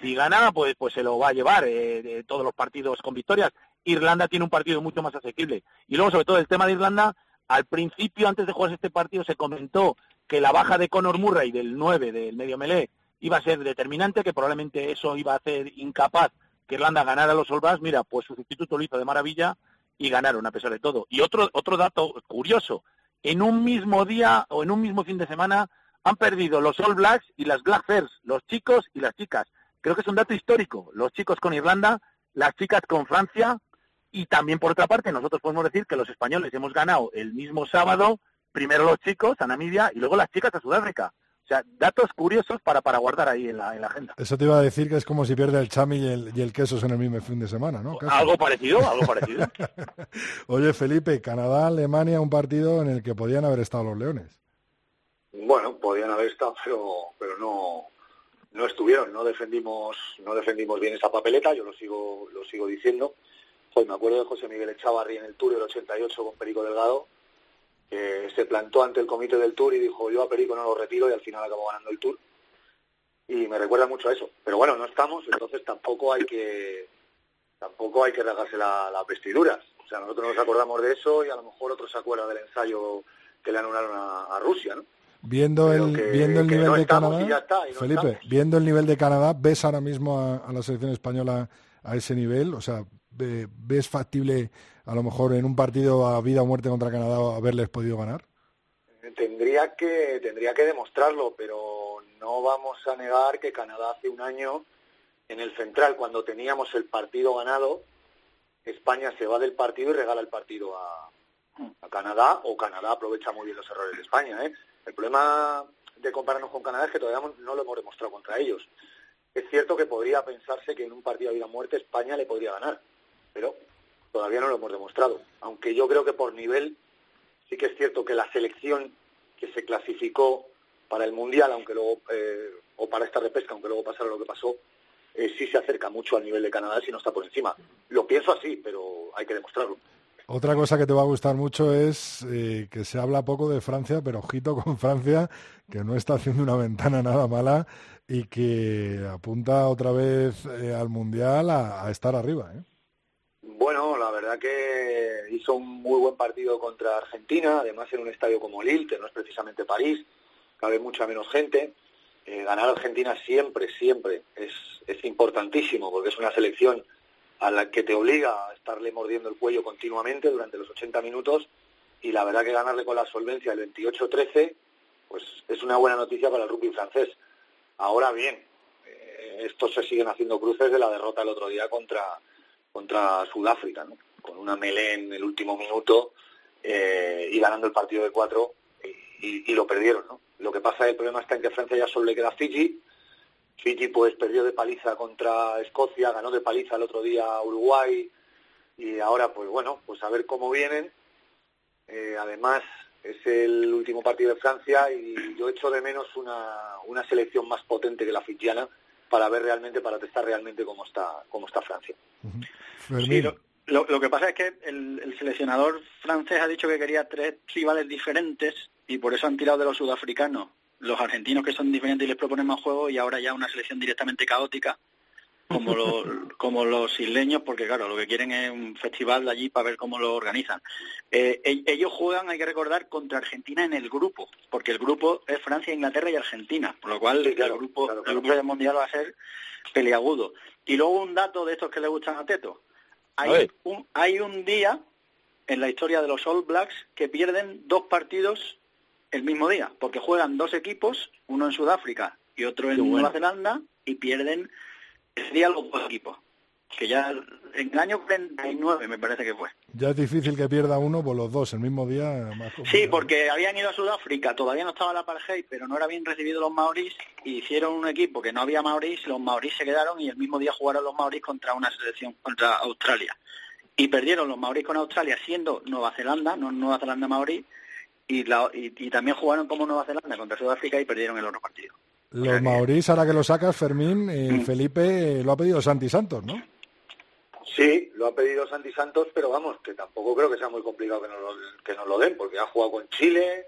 Si gana, pues, pues se lo va a llevar eh, de todos los partidos con victorias. Irlanda tiene un partido mucho más asequible. Y luego, sobre todo, el tema de Irlanda, al principio, antes de jugarse este partido, se comentó que la baja de Conor Murray del 9, del medio melee, iba a ser determinante, que probablemente eso iba a hacer incapaz que Irlanda ganara los All Blacks. Mira, pues su sustituto lo hizo de maravilla y ganaron a pesar de todo. Y otro, otro dato curioso, en un mismo día o en un mismo fin de semana han perdido los All Blacks y las Black Ferns, los chicos y las chicas. Creo que es un dato histórico. Los chicos con Irlanda, las chicas con Francia y también por otra parte nosotros podemos decir que los españoles hemos ganado el mismo sábado, primero los chicos a Namibia y luego las chicas a Sudáfrica. O sea, datos curiosos para, para guardar ahí en la, en la agenda. Eso te iba a decir que es como si pierde el chami y el, y el queso en el mismo fin de semana, ¿no? Casi. Algo parecido, algo parecido. Oye, Felipe, Canadá, Alemania, un partido en el que podían haber estado los leones. Bueno, podían haber estado, pero, pero no, no estuvieron, no defendimos, no defendimos bien esa papeleta, yo lo sigo, lo sigo diciendo. Pues me acuerdo de José Miguel Echavarri en el Tour del 88 con Perico Delgado, que se plantó ante el comité del Tour y dijo yo a Perico no lo retiro y al final acabó ganando el Tour. Y me recuerda mucho a eso. Pero bueno, no estamos, entonces tampoco hay que tampoco hay que rasgarse la- las vestiduras. O sea, nosotros nos acordamos de eso y a lo mejor otros se acuerdan del ensayo que le anularon a, a Rusia, ¿no? Viendo Pero el, que- viendo el nivel no de Canadá, y ya está, y no Felipe, estamos. viendo el nivel de Canadá, ¿ves ahora mismo a, a la selección española a ese nivel? O sea, ve- ¿ves factible a lo mejor en un partido a vida o muerte contra Canadá haberles podido ganar? Tendría que, tendría que demostrarlo, pero no vamos a negar que Canadá hace un año, en el central, cuando teníamos el partido ganado, España se va del partido y regala el partido a, a Canadá, o Canadá aprovecha muy bien los errores de España. ¿eh? El problema de compararnos con Canadá es que todavía no lo hemos demostrado contra ellos. Es cierto que podría pensarse que en un partido a vida o muerte España le podría ganar, pero todavía no lo hemos demostrado. Aunque yo creo que por nivel sí que es cierto que la selección que se clasificó para el Mundial, aunque luego, eh, o para esta repesca, aunque luego pasara lo que pasó, eh, sí se acerca mucho al nivel de Canadá si no está por encima. Lo pienso así, pero hay que demostrarlo. Otra cosa que te va a gustar mucho es eh, que se habla poco de Francia, pero ojito con Francia, que no está haciendo una ventana nada mala y que apunta otra vez al Mundial a, a estar arriba. ¿eh? Bueno, la verdad que hizo un muy buen partido contra Argentina, además en un estadio como Lille, que no es precisamente París, cabe mucha menos gente. Eh, ganar a Argentina siempre, siempre es, es importantísimo, porque es una selección a la que te obliga a estarle mordiendo el cuello continuamente durante los 80 minutos y la verdad que ganarle con la solvencia el 28-13 pues es una buena noticia para el rugby francés. Ahora bien, eh, estos se siguen haciendo cruces de la derrota el otro día contra, contra Sudáfrica, ¿no? con una melé en el último minuto eh, y ganando el partido de cuatro y, lo perdieron. ¿no? Lo que pasa, el problema está en que Francia ya solo le queda Fiji. Fiji pues perdió de paliza contra Escocia, ganó de paliza el otro día Uruguay y ahora pues bueno, pues a ver cómo vienen. Eh, además es el último partido de Francia y yo echo de menos una, una selección más potente que la fijiana para ver realmente, para testar realmente cómo está, cómo está Francia. Sí, lo, lo- lo que pasa es que el, el seleccionador francés ha dicho que quería tres rivales diferentes y por eso han tirado de los sudafricanos. Los argentinos que son diferentes y les proponen más juego y ahora ya una selección directamente caótica como, lo- como los isleños, porque claro, lo que quieren es un festival de allí para ver cómo lo organizan. Eh, ellos juegan, hay que recordar, contra Argentina en el grupo, porque el grupo es Francia, Inglaterra y Argentina, por lo cual el grupo, el grupo del mundial va a ser peliagudo. Y luego un dato de estos que le gustan a Teto. Hay un, hay un día en la historia de los All Blacks que pierden dos partidos el mismo día, porque juegan dos equipos, uno en Sudáfrica y otro en bueno. Nueva Zelanda, y pierden ese día los dos equipos. Que ya en el año 49 me parece que fue. Ya es difícil que pierda uno por los dos el mismo día. Más Sí, porque habían ido a Sudáfrica, todavía no estaba la apartheid, pero no era bien recibido los maorís, y hicieron un equipo que no había maorís, los maorís se quedaron y el mismo día jugaron los maorís contra una selección, contra Australia. Y perdieron los maorís con Australia siendo Nueva Zelanda, no Nueva Zelanda maorí, y, la- y, y también jugaron como Nueva Zelanda contra Sudáfrica y perdieron el otro partido. Los maorís, ahora que lo sacas, Fermín, eh, Felipe eh, lo ha pedido Santi Santos, ¿no? Sí, lo ha pedido Santi Santos, pero vamos, que tampoco creo que sea muy complicado que nos lo, que nos lo den, porque ha jugado con Chile,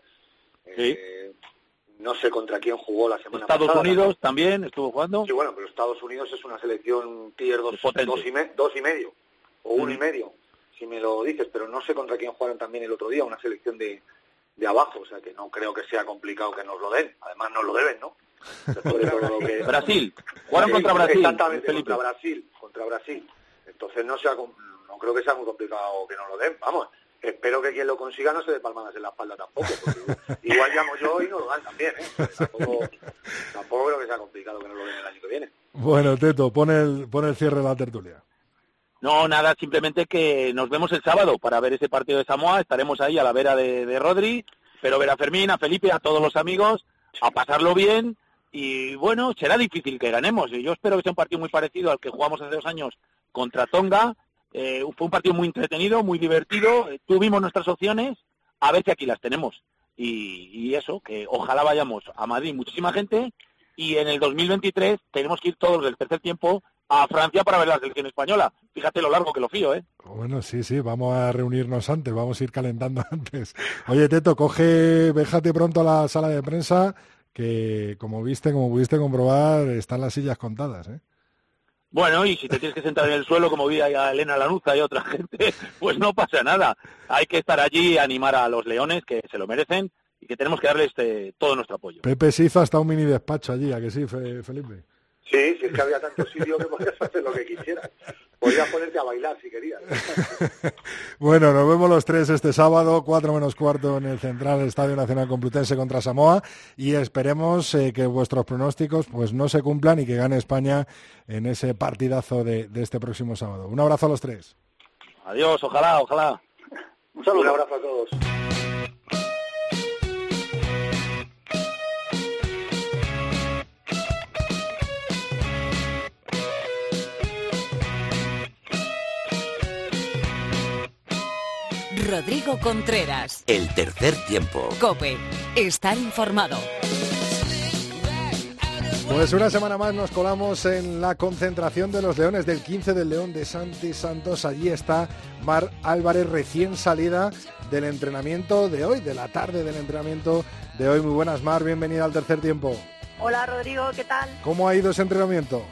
eh, no sé contra quién jugó la semana Estados pasada. Unidos también estuvo jugando. Sí, bueno, pero Estados Unidos es una selección tier dos, Potente. dos, y, me- dos y medio, o uno y Mm. medio, si me lo dices, pero no sé contra quién jugaron también el otro día, una selección de, de abajo, o sea que no creo que sea complicado que nos lo den, además nos lo deben, ¿no? Que- Brasil. Jugaron Sí, contra Brasil. Exactamente, Felipe. contra Brasil, contra Brasil. Entonces no sea, no creo que sea muy complicado que nos lo den. Vamos, espero que quien lo consiga no se dé palmadas en la espalda tampoco. porque igual llamo yo y nos lo dan también, ¿eh? Tampoco, tampoco creo que sea complicado que nos lo den el año que viene. Bueno, Teto, pon el, pon el cierre de la tertulia. No, nada, simplemente que nos vemos el sábado para ver ese partido de Samoa. Estaremos ahí a la vera de, de Rodri, pero ver a Fermín, a Felipe, a todos los amigos, a pasarlo bien. Y bueno, será difícil que ganemos. Yo espero que sea un partido muy parecido al que jugamos hace dos años contra Tonga. Eh, fue un partido muy entretenido, muy divertido. Eh, tuvimos nuestras opciones, a ver si aquí las tenemos. Y, y eso, que ojalá vayamos a Madrid muchísima gente. Y en el 2023 tenemos que ir todos del tercer tiempo a Francia para ver la selección española. Fíjate lo largo que lo fío, ¿eh? Bueno, sí, sí, vamos a reunirnos antes, vamos a ir calentando antes. Oye, Teto, coge, véjate pronto a la sala de prensa, que como viste, como pudiste comprobar, están las sillas contadas, ¿eh? Bueno, y si te tienes que sentar en el suelo, como vi a Elena Lanuza y otra gente, pues no pasa nada. Hay que estar allí y animar a los leones, que se lo merecen, y que tenemos que darles eh, todo nuestro apoyo. Pepe se hizo hasta un mini despacho allí, ¿a que sí, Fe- Felipe? Sí, si es que había tanto sitio que podías hacer lo que quisieras. Podías ponerte a bailar si querías. Bueno, nos vemos los tres este sábado, cuatro menos cuarto en el Central Estadio Nacional Complutense contra Samoa y esperemos eh, que vuestros pronósticos pues no se cumplan y que gane España en ese partidazo de, de este próximo sábado. Un abrazo a los tres. Adiós, ojalá, ojalá. Un saludo. Un abrazo a todos. Rodrigo Contreras. El tercer tiempo. Cope. Estar informado. Pues una semana más nos colamos en la concentración de los Leones del 15 del León de Santi Santos. Allí está Mar Álvarez recién salida del entrenamiento de hoy, de la tarde del entrenamiento de hoy. Muy buenas, Mar, bienvenida al tercer tiempo. Hola Rodrigo, ¿qué tal? ¿Cómo ha ido ese entrenamiento?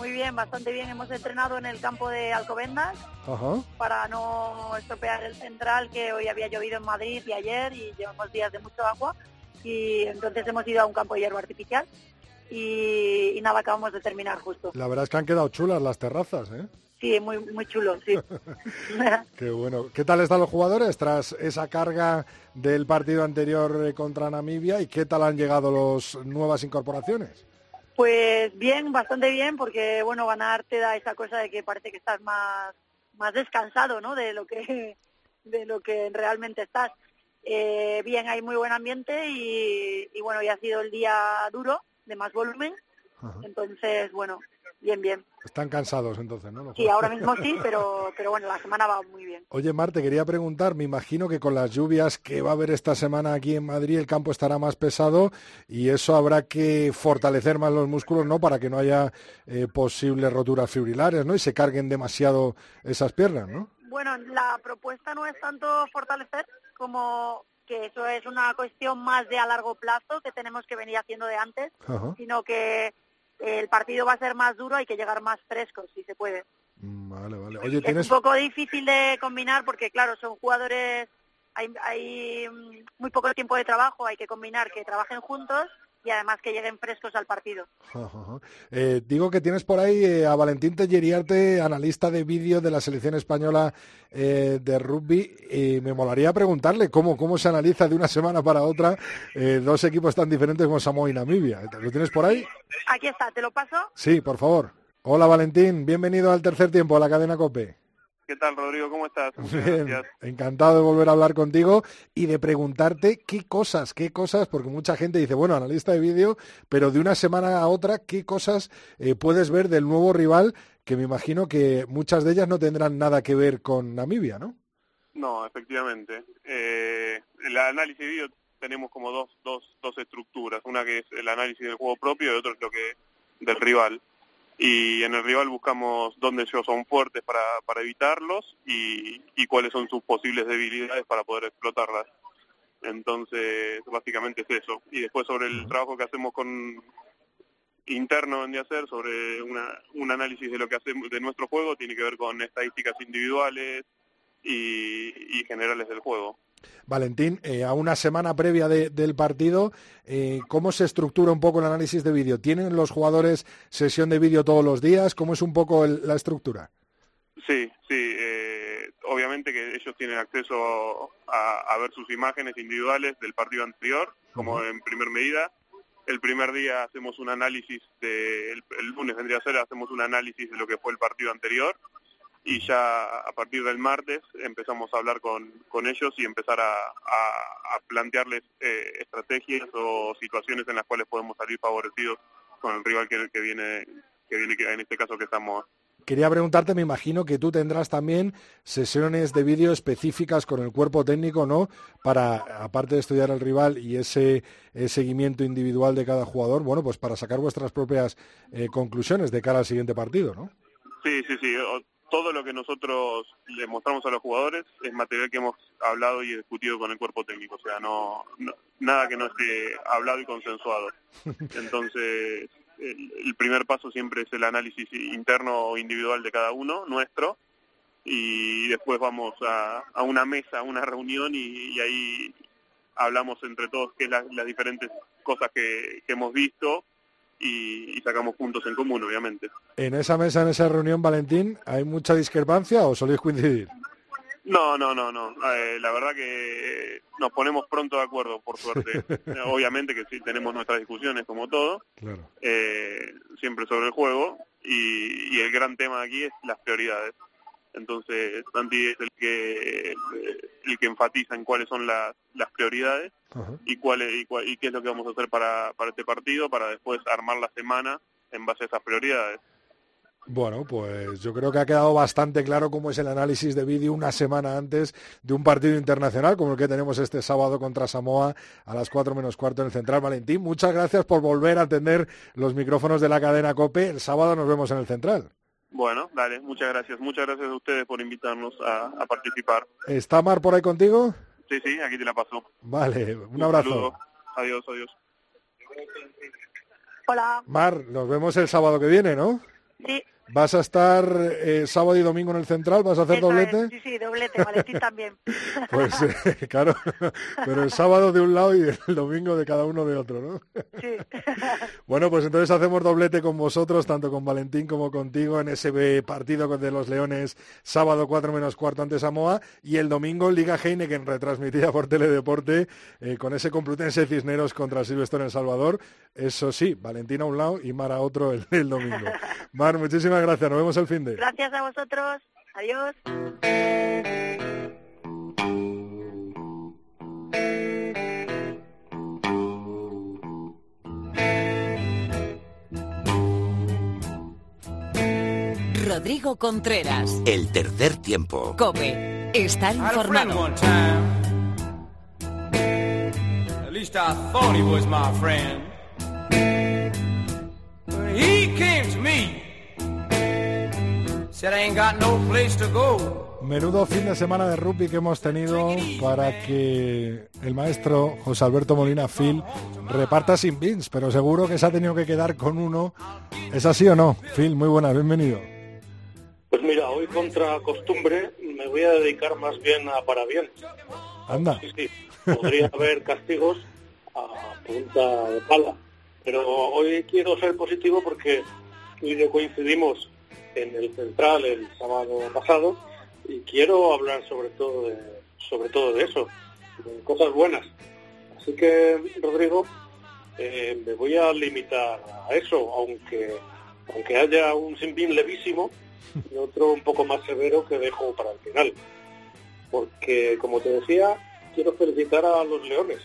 Muy bien, bastante bien. Hemos entrenado en el campo de Alcobendas Ajá. para no estropear el central que hoy había llovido en Madrid y ayer y llevamos días de mucho agua y entonces hemos ido a un campo de hierba artificial y, y nada, acabamos de terminar justo. La verdad es que han quedado chulas las terrazas, ¿eh? Sí, muy, muy chulo, sí. Qué bueno. ¿Qué tal están los jugadores tras esa carga del partido anterior eh, contra Namibia y qué tal han llegado las nuevas incorporaciones? Pues bien, bastante bien, porque bueno, ganar te da esa cosa de que parece que estás más, más descansado, ¿no? De lo que, de lo que realmente estás. Eh, bien, hay muy buen ambiente y, y bueno, ya ha sido el día duro, de más volumen, entonces bueno, bien, bien. Están cansados entonces, ¿no? Sí, ahora mismo sí, pero, pero bueno, la semana va muy bien. Oye, Mar, te quería preguntar, me imagino que con las lluvias que va a haber esta semana aquí en Madrid el campo estará más pesado y eso habrá que fortalecer más los músculos, ¿no? Para que no haya eh, posibles roturas fibrilares, ¿no? Y se carguen demasiado esas piernas, ¿no? Bueno, la propuesta no es tanto fortalecer como que eso es una cuestión más de a largo plazo que tenemos que venir haciendo de antes, Ajá. sino que el partido va a ser más duro, hay que llegar más frescos, si se puede. Mm, Vale, vale. Oye, Es tienes... un poco difícil de combinar porque, claro, son jugadores, hay, hay mm, muy poco tiempo de trabajo, hay que combinar que trabajen juntos y además que lleguen frescos al partido. Eh, digo que tienes por ahí eh, a Valentín Telleriarte, analista de vídeo de la selección española eh, de rugby, y me molaría preguntarle cómo, cómo se analiza de una semana para otra dos equipos tan diferentes como Samoa y Namibia. ¿Lo tienes por ahí? Aquí está, ¿te lo paso? Sí, por favor. Hola Valentín, bienvenido al tercer tiempo a la cadena COPE. ¿Qué tal, Rodrigo? ¿Cómo estás? Muchas Bien, gracias. encantado de volver a hablar contigo y de preguntarte qué cosas, qué cosas, porque mucha gente dice, bueno, analista de vídeo, pero de una semana a otra, ¿qué cosas eh, puedes ver del nuevo rival? Que me imagino que muchas de ellas no tendrán nada que ver con Namibia, ¿no? No, efectivamente. Eh, el análisis de vídeo tenemos como dos, dos, dos estructuras. Una que es el análisis del juego propio y otro es lo que del rival. Y en el rival buscamos dónde ellos son fuertes para, para evitarlos y, y cuáles son sus posibles debilidades para poder explotarlas. Entonces, básicamente es eso. Y después sobre el trabajo que hacemos con interno de hacer sobre una, un análisis de lo que hacemos de nuestro juego tiene que ver con estadísticas individuales y, y generales del juego. Valentín, eh, a una semana previa de- del partido, eh, ¿cómo se estructura un poco el análisis de vídeo? ¿Tienen los jugadores sesión de vídeo todos los días? ¿Cómo es un poco el- la estructura? Sí, sí. eh, obviamente que ellos tienen acceso a, a ver sus imágenes individuales del partido anterior, como en primer medida. El primer día hacemos un análisis, de, el, el lunes vendría a ser, hacemos un análisis de lo que fue el partido anterior y ya a partir del martes empezamos a hablar con, con ellos y empezar a, a- a plantearles eh, estrategias o situaciones en las cuales podemos salir favorecidos con el rival que, que viene, que viene, que en este caso que estamos Quería preguntarte, me imagino que tú tendrás también sesiones de vídeo específicas con el cuerpo técnico, ¿no? Para, aparte de estudiar al rival y ese seguimiento individual de cada jugador, bueno, pues para sacar vuestras propias eh, conclusiones de cara al siguiente partido, ¿no? Sí, sí, sí. O- Todo lo que nosotros le mostramos a los jugadores es material que hemos hablado y discutido con el cuerpo técnico. O sea, no, nada que no esté hablado y consensuado. Entonces, el, primer paso siempre es el análisis interno o individual de cada uno, nuestro, y después vamos a, una mesa, a una reunión y, ahí hablamos entre todos qué es la- las diferentes cosas que hemos visto y- y sacamos puntos en común, obviamente. En esa mesa, en esa reunión, Valentín, ¿hay mucha discrepancia o soléis coincidir? No, no, no, no. Eh, la verdad que nos ponemos pronto de acuerdo, por suerte. Obviamente que sí tenemos nuestras discusiones como todo, Claro. eh, siempre sobre el juego y, y el gran tema aquí es las prioridades. Entonces, Santi es el que eh, el que enfatiza en cuáles son las, las prioridades y cuál y, cuál- y qué es lo que vamos a hacer para, para este partido para después armar la semana en base a esas prioridades. Bueno, pues yo creo que ha quedado bastante claro cómo es el análisis de vídeo una semana antes de un partido internacional como el que tenemos este sábado contra Samoa a las 4 menos cuarto en el Central. Valentín, muchas gracias por volver a atender los micrófonos de la cadena COPE. El sábado nos vemos en el Central. Bueno, dale, muchas gracias. Muchas gracias a ustedes por invitarnos a, a participar. ¿Está Mar por ahí contigo? Sí, sí, aquí te la paso. Vale, un abrazo. saludo. Adiós, adiós. Hola, Mar, nos vemos el sábado que viene, ¿no? sí, ¿Vas a estar eh, sábado y domingo en el Central? ¿Vas a hacer eso doblete? es, sí, sí, doblete, Valentín también. Pues eh, claro, pero el sábado de un lado y el domingo de cada uno de otro, ¿no? Sí. Bueno, pues entonces hacemos doblete con vosotros, tanto con Valentín como contigo, en ese partido de los Leones, sábado 4 menos cuarto ante Samoa, y el domingo Liga Heineken, retransmitida por Teledeporte, eh, con ese Complutense Cisneros contra Silvestre en El Salvador. Eso sí, Valentín a un lado y Mar a otro el, el domingo. Mar, muchísimas gracias, nos vemos el fin de. Gracias a vosotros. Adiós. Rodrigo Contreras. El tercer tiempo. Cope. Friend informado. one time. At least I thought he was my friend. When he came to me, Menudo fin de semana de rugby que hemos tenido para que el maestro José Alberto Molina Phil reparta sin bins, pero seguro que se ha tenido que quedar con uno. ¿Es así o no? Phil, muy buenas, bienvenido. Pues mira, hoy contra costumbre me voy a dedicar más bien a para bien. Anda. Sí, sí, podría haber castigos a punta de pala, pero hoy quiero ser positivo porque tú y yo coincidimos en el central el sábado pasado y quiero hablar sobre todo de, sobre todo de eso, de cosas buenas. Así que, Rodrigo, eh, me voy a limitar a eso, aunque aunque haya un sinbin levísimo y otro un poco más severo que dejo para el final. Porque, como te decía, quiero felicitar a los Leones.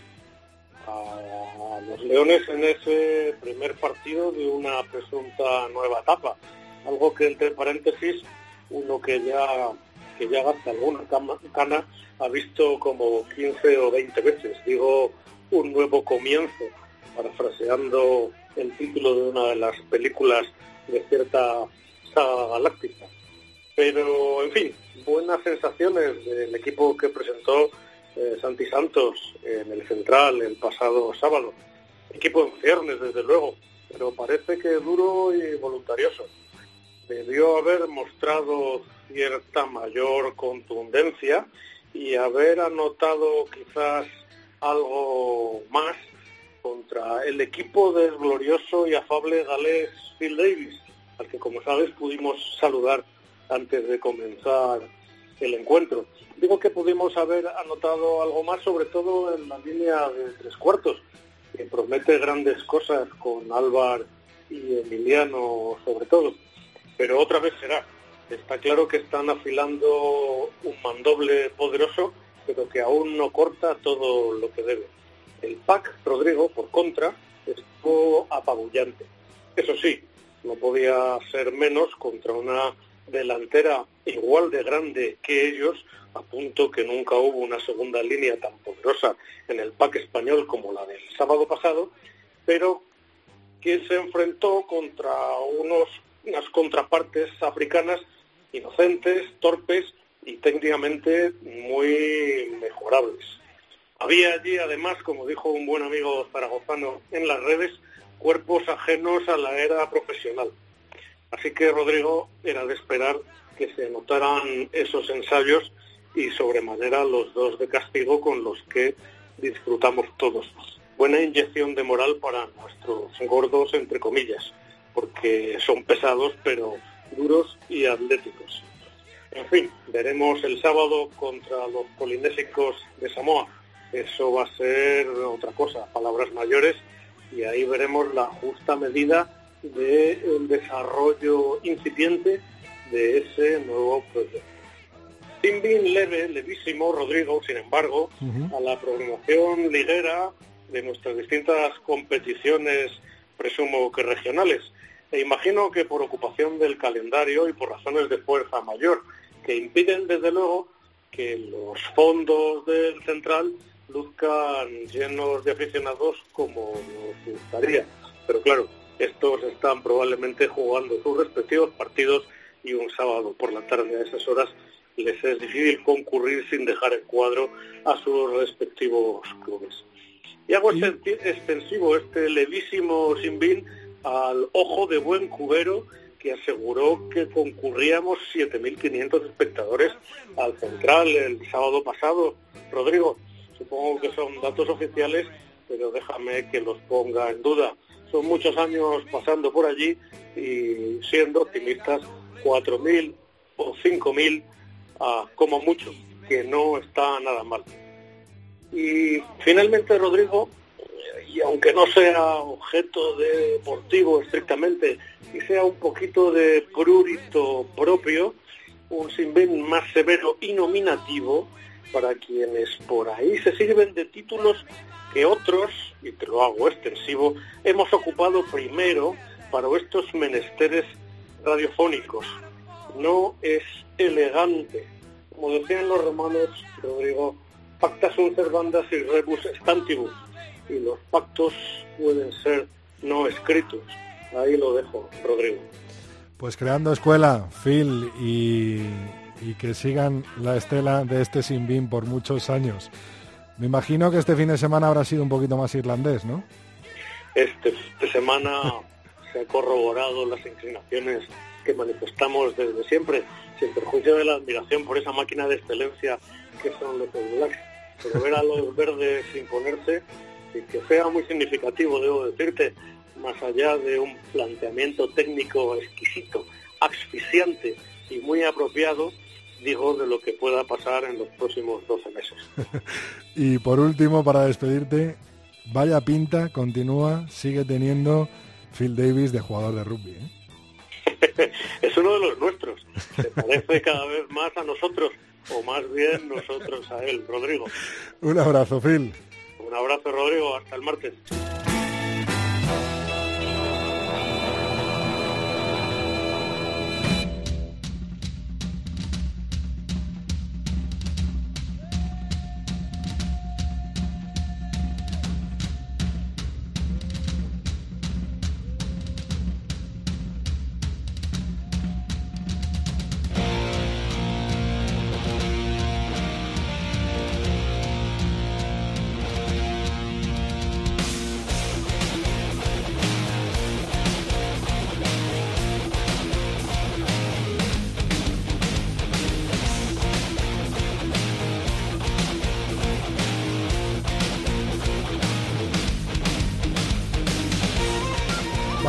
A los Leones en ese primer partido de una presunta nueva etapa. Algo que, entre paréntesis, uno que ya que ya gasta alguna cana ha visto como 15 o 20 veces. Digo, un nuevo comienzo, parafraseando el título de una de las películas de cierta saga galáctica. Pero, en fin, buenas sensaciones del equipo que presentó eh, Santi Santos en el Central el pasado sábado. Equipo en ciernes, desde luego, pero parece que duro y voluntarioso. Debió haber mostrado cierta mayor contundencia y haber anotado quizás algo más contra el equipo del glorioso y afable galés Phil Davis, al que como sabes pudimos saludar antes de comenzar el encuentro. Digo que pudimos haber anotado algo más, sobre todo en la línea de tres cuartos, que promete grandes cosas con Álvar y Emiliano sobre todo. Pero otra vez será. Está claro que están afilando un mandoble poderoso, pero que aún no corta todo lo que debe. El pack, Rodrigo, por contra, estuvo apabullante. Eso sí, no podía ser menos contra una delantera igual de grande que ellos, a punto que nunca hubo una segunda línea tan poderosa en el pack español como la del sábado pasado, pero que se enfrentó contra unos, unas contrapartes africanas inocentes, torpes y técnicamente muy mejorables. Había allí, además, como dijo un buen amigo zaragozano en las redes, cuerpos ajenos a la era profesional. Así que, Rodrigo, era de esperar que se notaran esos ensayos y sobremanera los dos de castigo con los que disfrutamos todos. Buena inyección de moral para nuestros gordos, entre comillas, porque son pesados pero duros y atléticos. En fin, veremos el sábado contra los polinésicos de Samoa. Eso va a ser otra cosa, palabras mayores, y ahí veremos la justa medida del desarrollo incipiente de ese nuevo proyecto. Sin bin leve, levísimo, Rodrigo, sin embargo, a la programación liguera de nuestras distintas competiciones, presumo que regionales. E imagino que por ocupación del calendario y por razones de fuerza mayor, que impiden desde luego que los fondos del central luzcan llenos de aficionados como nos gustaría. Pero claro, estos están probablemente jugando sus respectivos partidos y un sábado por la tarde a esas horas les es difícil concurrir sin dejar el cuadro a sus respectivos clubes. Y hago exten- extensivo este levísimo sinbin al ojo de buen cubero que aseguró que concurríamos 7.500 espectadores al central el sábado pasado. Rodrigo, supongo que son datos oficiales, pero déjame que los ponga en duda. Son muchos años pasando por allí y siendo optimistas, 4.000 o 5.000 ah, como mucho, que no está nada mal. Y finalmente, Rodrigo, y aunque no sea objeto de deportivo estrictamente, y sea un poquito de prurito propio, un sinbin más severo y nominativo para quienes por ahí se sirven de títulos que otros, y te lo hago extensivo, hemos ocupado primero para estos menesteres radiofónicos. No es elegante. Como decían los romanos, Rodrigo, pacta sunt servandas y rebus stantibus. Y los pactos pueden ser no escritos. Ahí lo dejo, Rodrigo. Pues creando escuela, Phil, y, y que sigan la estela de este Sinbin por muchos años. Me imagino que este fin de semana habrá sido un poquito más irlandés, ¿no? Este de semana se han corroborado las inclinaciones que manifestamos desde siempre, sin perjuicio de la admiración por esa máquina de excelencia que son los All Blacks. Pero ver a los verdes imponerse, y que sea muy significativo, debo decirte, más allá de un planteamiento técnico exquisito, asfixiante y muy apropiado, digo de lo que pueda pasar en los próximos 12 meses. Y por último, para despedirte, vaya pinta, continúa, sigue teniendo Phil Davis de jugador de rugby. ¿eh? es uno de los nuestros. Se parece cada vez más a nosotros, o más bien nosotros a él, Rodrigo. Un abrazo, Phil. Abrazo, Rodrigo. Hasta el martes.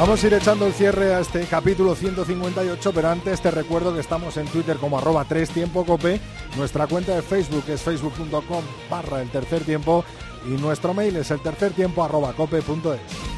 Vamos a ir echando el cierre a este capítulo 158, pero antes te recuerdo que estamos en Twitter como arroba 3 tiempo cope, nuestra cuenta de Facebook es facebook.com barra el tercer tiempo y nuestro mail es el tercer tiempo arroba cope.es.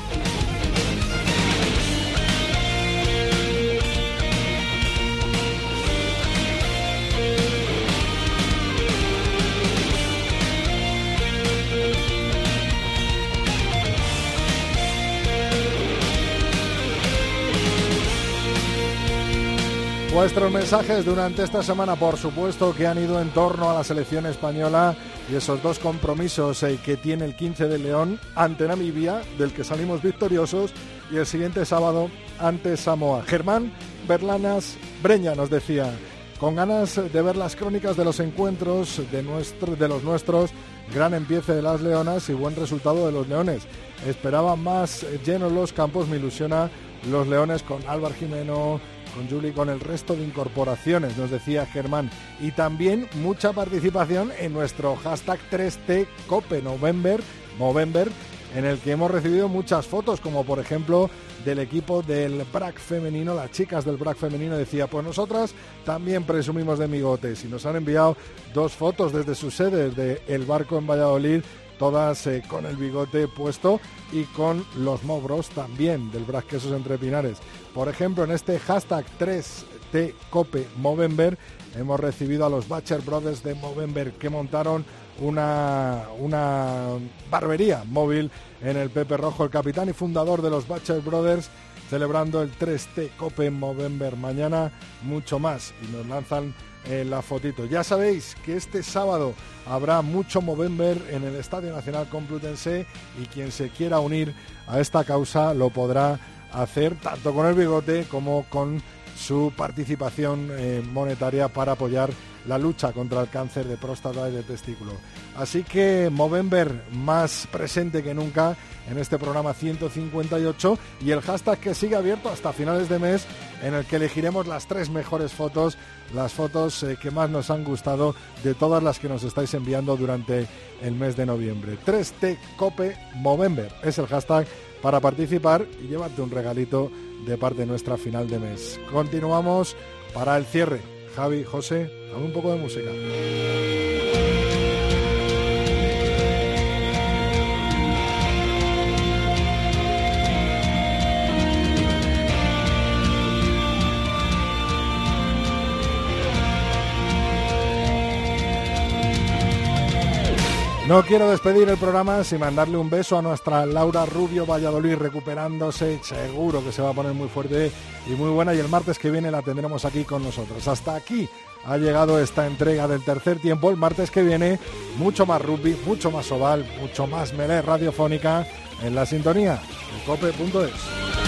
Vuestros mensajes durante esta semana, por supuesto, que han ido en torno a la selección española y esos dos compromisos eh, que tiene el 15 de León ante Namibia, del que salimos victoriosos, y el siguiente sábado ante Samoa. Germán Berlanas Breña nos decía, con ganas de ver las crónicas de los encuentros de, de los nuestros, gran empiece de las Leonas y buen resultado de los Leones. Esperaba más llenos los campos, me ilusiona los Leones con Álvaro Jimeno, con Juli, con el resto de incorporaciones, nos decía Germán. Y también mucha participación en nuestro hashtag 3T Cope November, Movember, en el que hemos recibido muchas fotos, como por ejemplo del equipo del BRAC femenino, las chicas del BRAC femenino decía, pues nosotras también presumimos de migotes y nos han enviado dos fotos desde su sede, desde el barco en Valladolid, todas eh, con el bigote puesto y con los mogros también del Brac Quesos Entre Pinares. Por ejemplo, en este hashtag 3T Cope Movember hemos recibido a los Bacher Brothers de Movember que montaron una, una barbería móvil en el Pepe Rojo, el capitán y fundador de los Bacher Brothers, celebrando el 3T Cope Movember. Mañana mucho más y nos lanzan eh, la fotito. Ya sabéis que este sábado habrá mucho Movember en el Estadio Nacional Complutense y quien se quiera unir a esta causa lo podrá hacer tanto con el bigote como con su participación eh, monetaria para apoyar la lucha contra el cáncer de próstata y de testículo. Así que Movember más presente que nunca en este programa 158 y el hashtag que sigue abierto hasta finales de mes en el que elegiremos las tres mejores fotos, las fotos eh, que más nos han gustado de todas las que nos estáis enviando durante el mes de noviembre. 3T Cope Movember es el hashtag para participar y llevarte un regalito de parte nuestra final de mes. Continuamos para el cierre. Javi, José, dame un poco de música. No quiero despedir el programa sin mandarle un beso a nuestra Laura Rubio Valladolid recuperándose. Seguro que se va a poner muy fuerte y muy buena y el martes que viene la tendremos aquí con nosotros. Hasta aquí ha llegado esta entrega del tercer tiempo. El martes que viene mucho más rugby, mucho más oval, mucho más melé radiofónica en la sintonía de cope.es.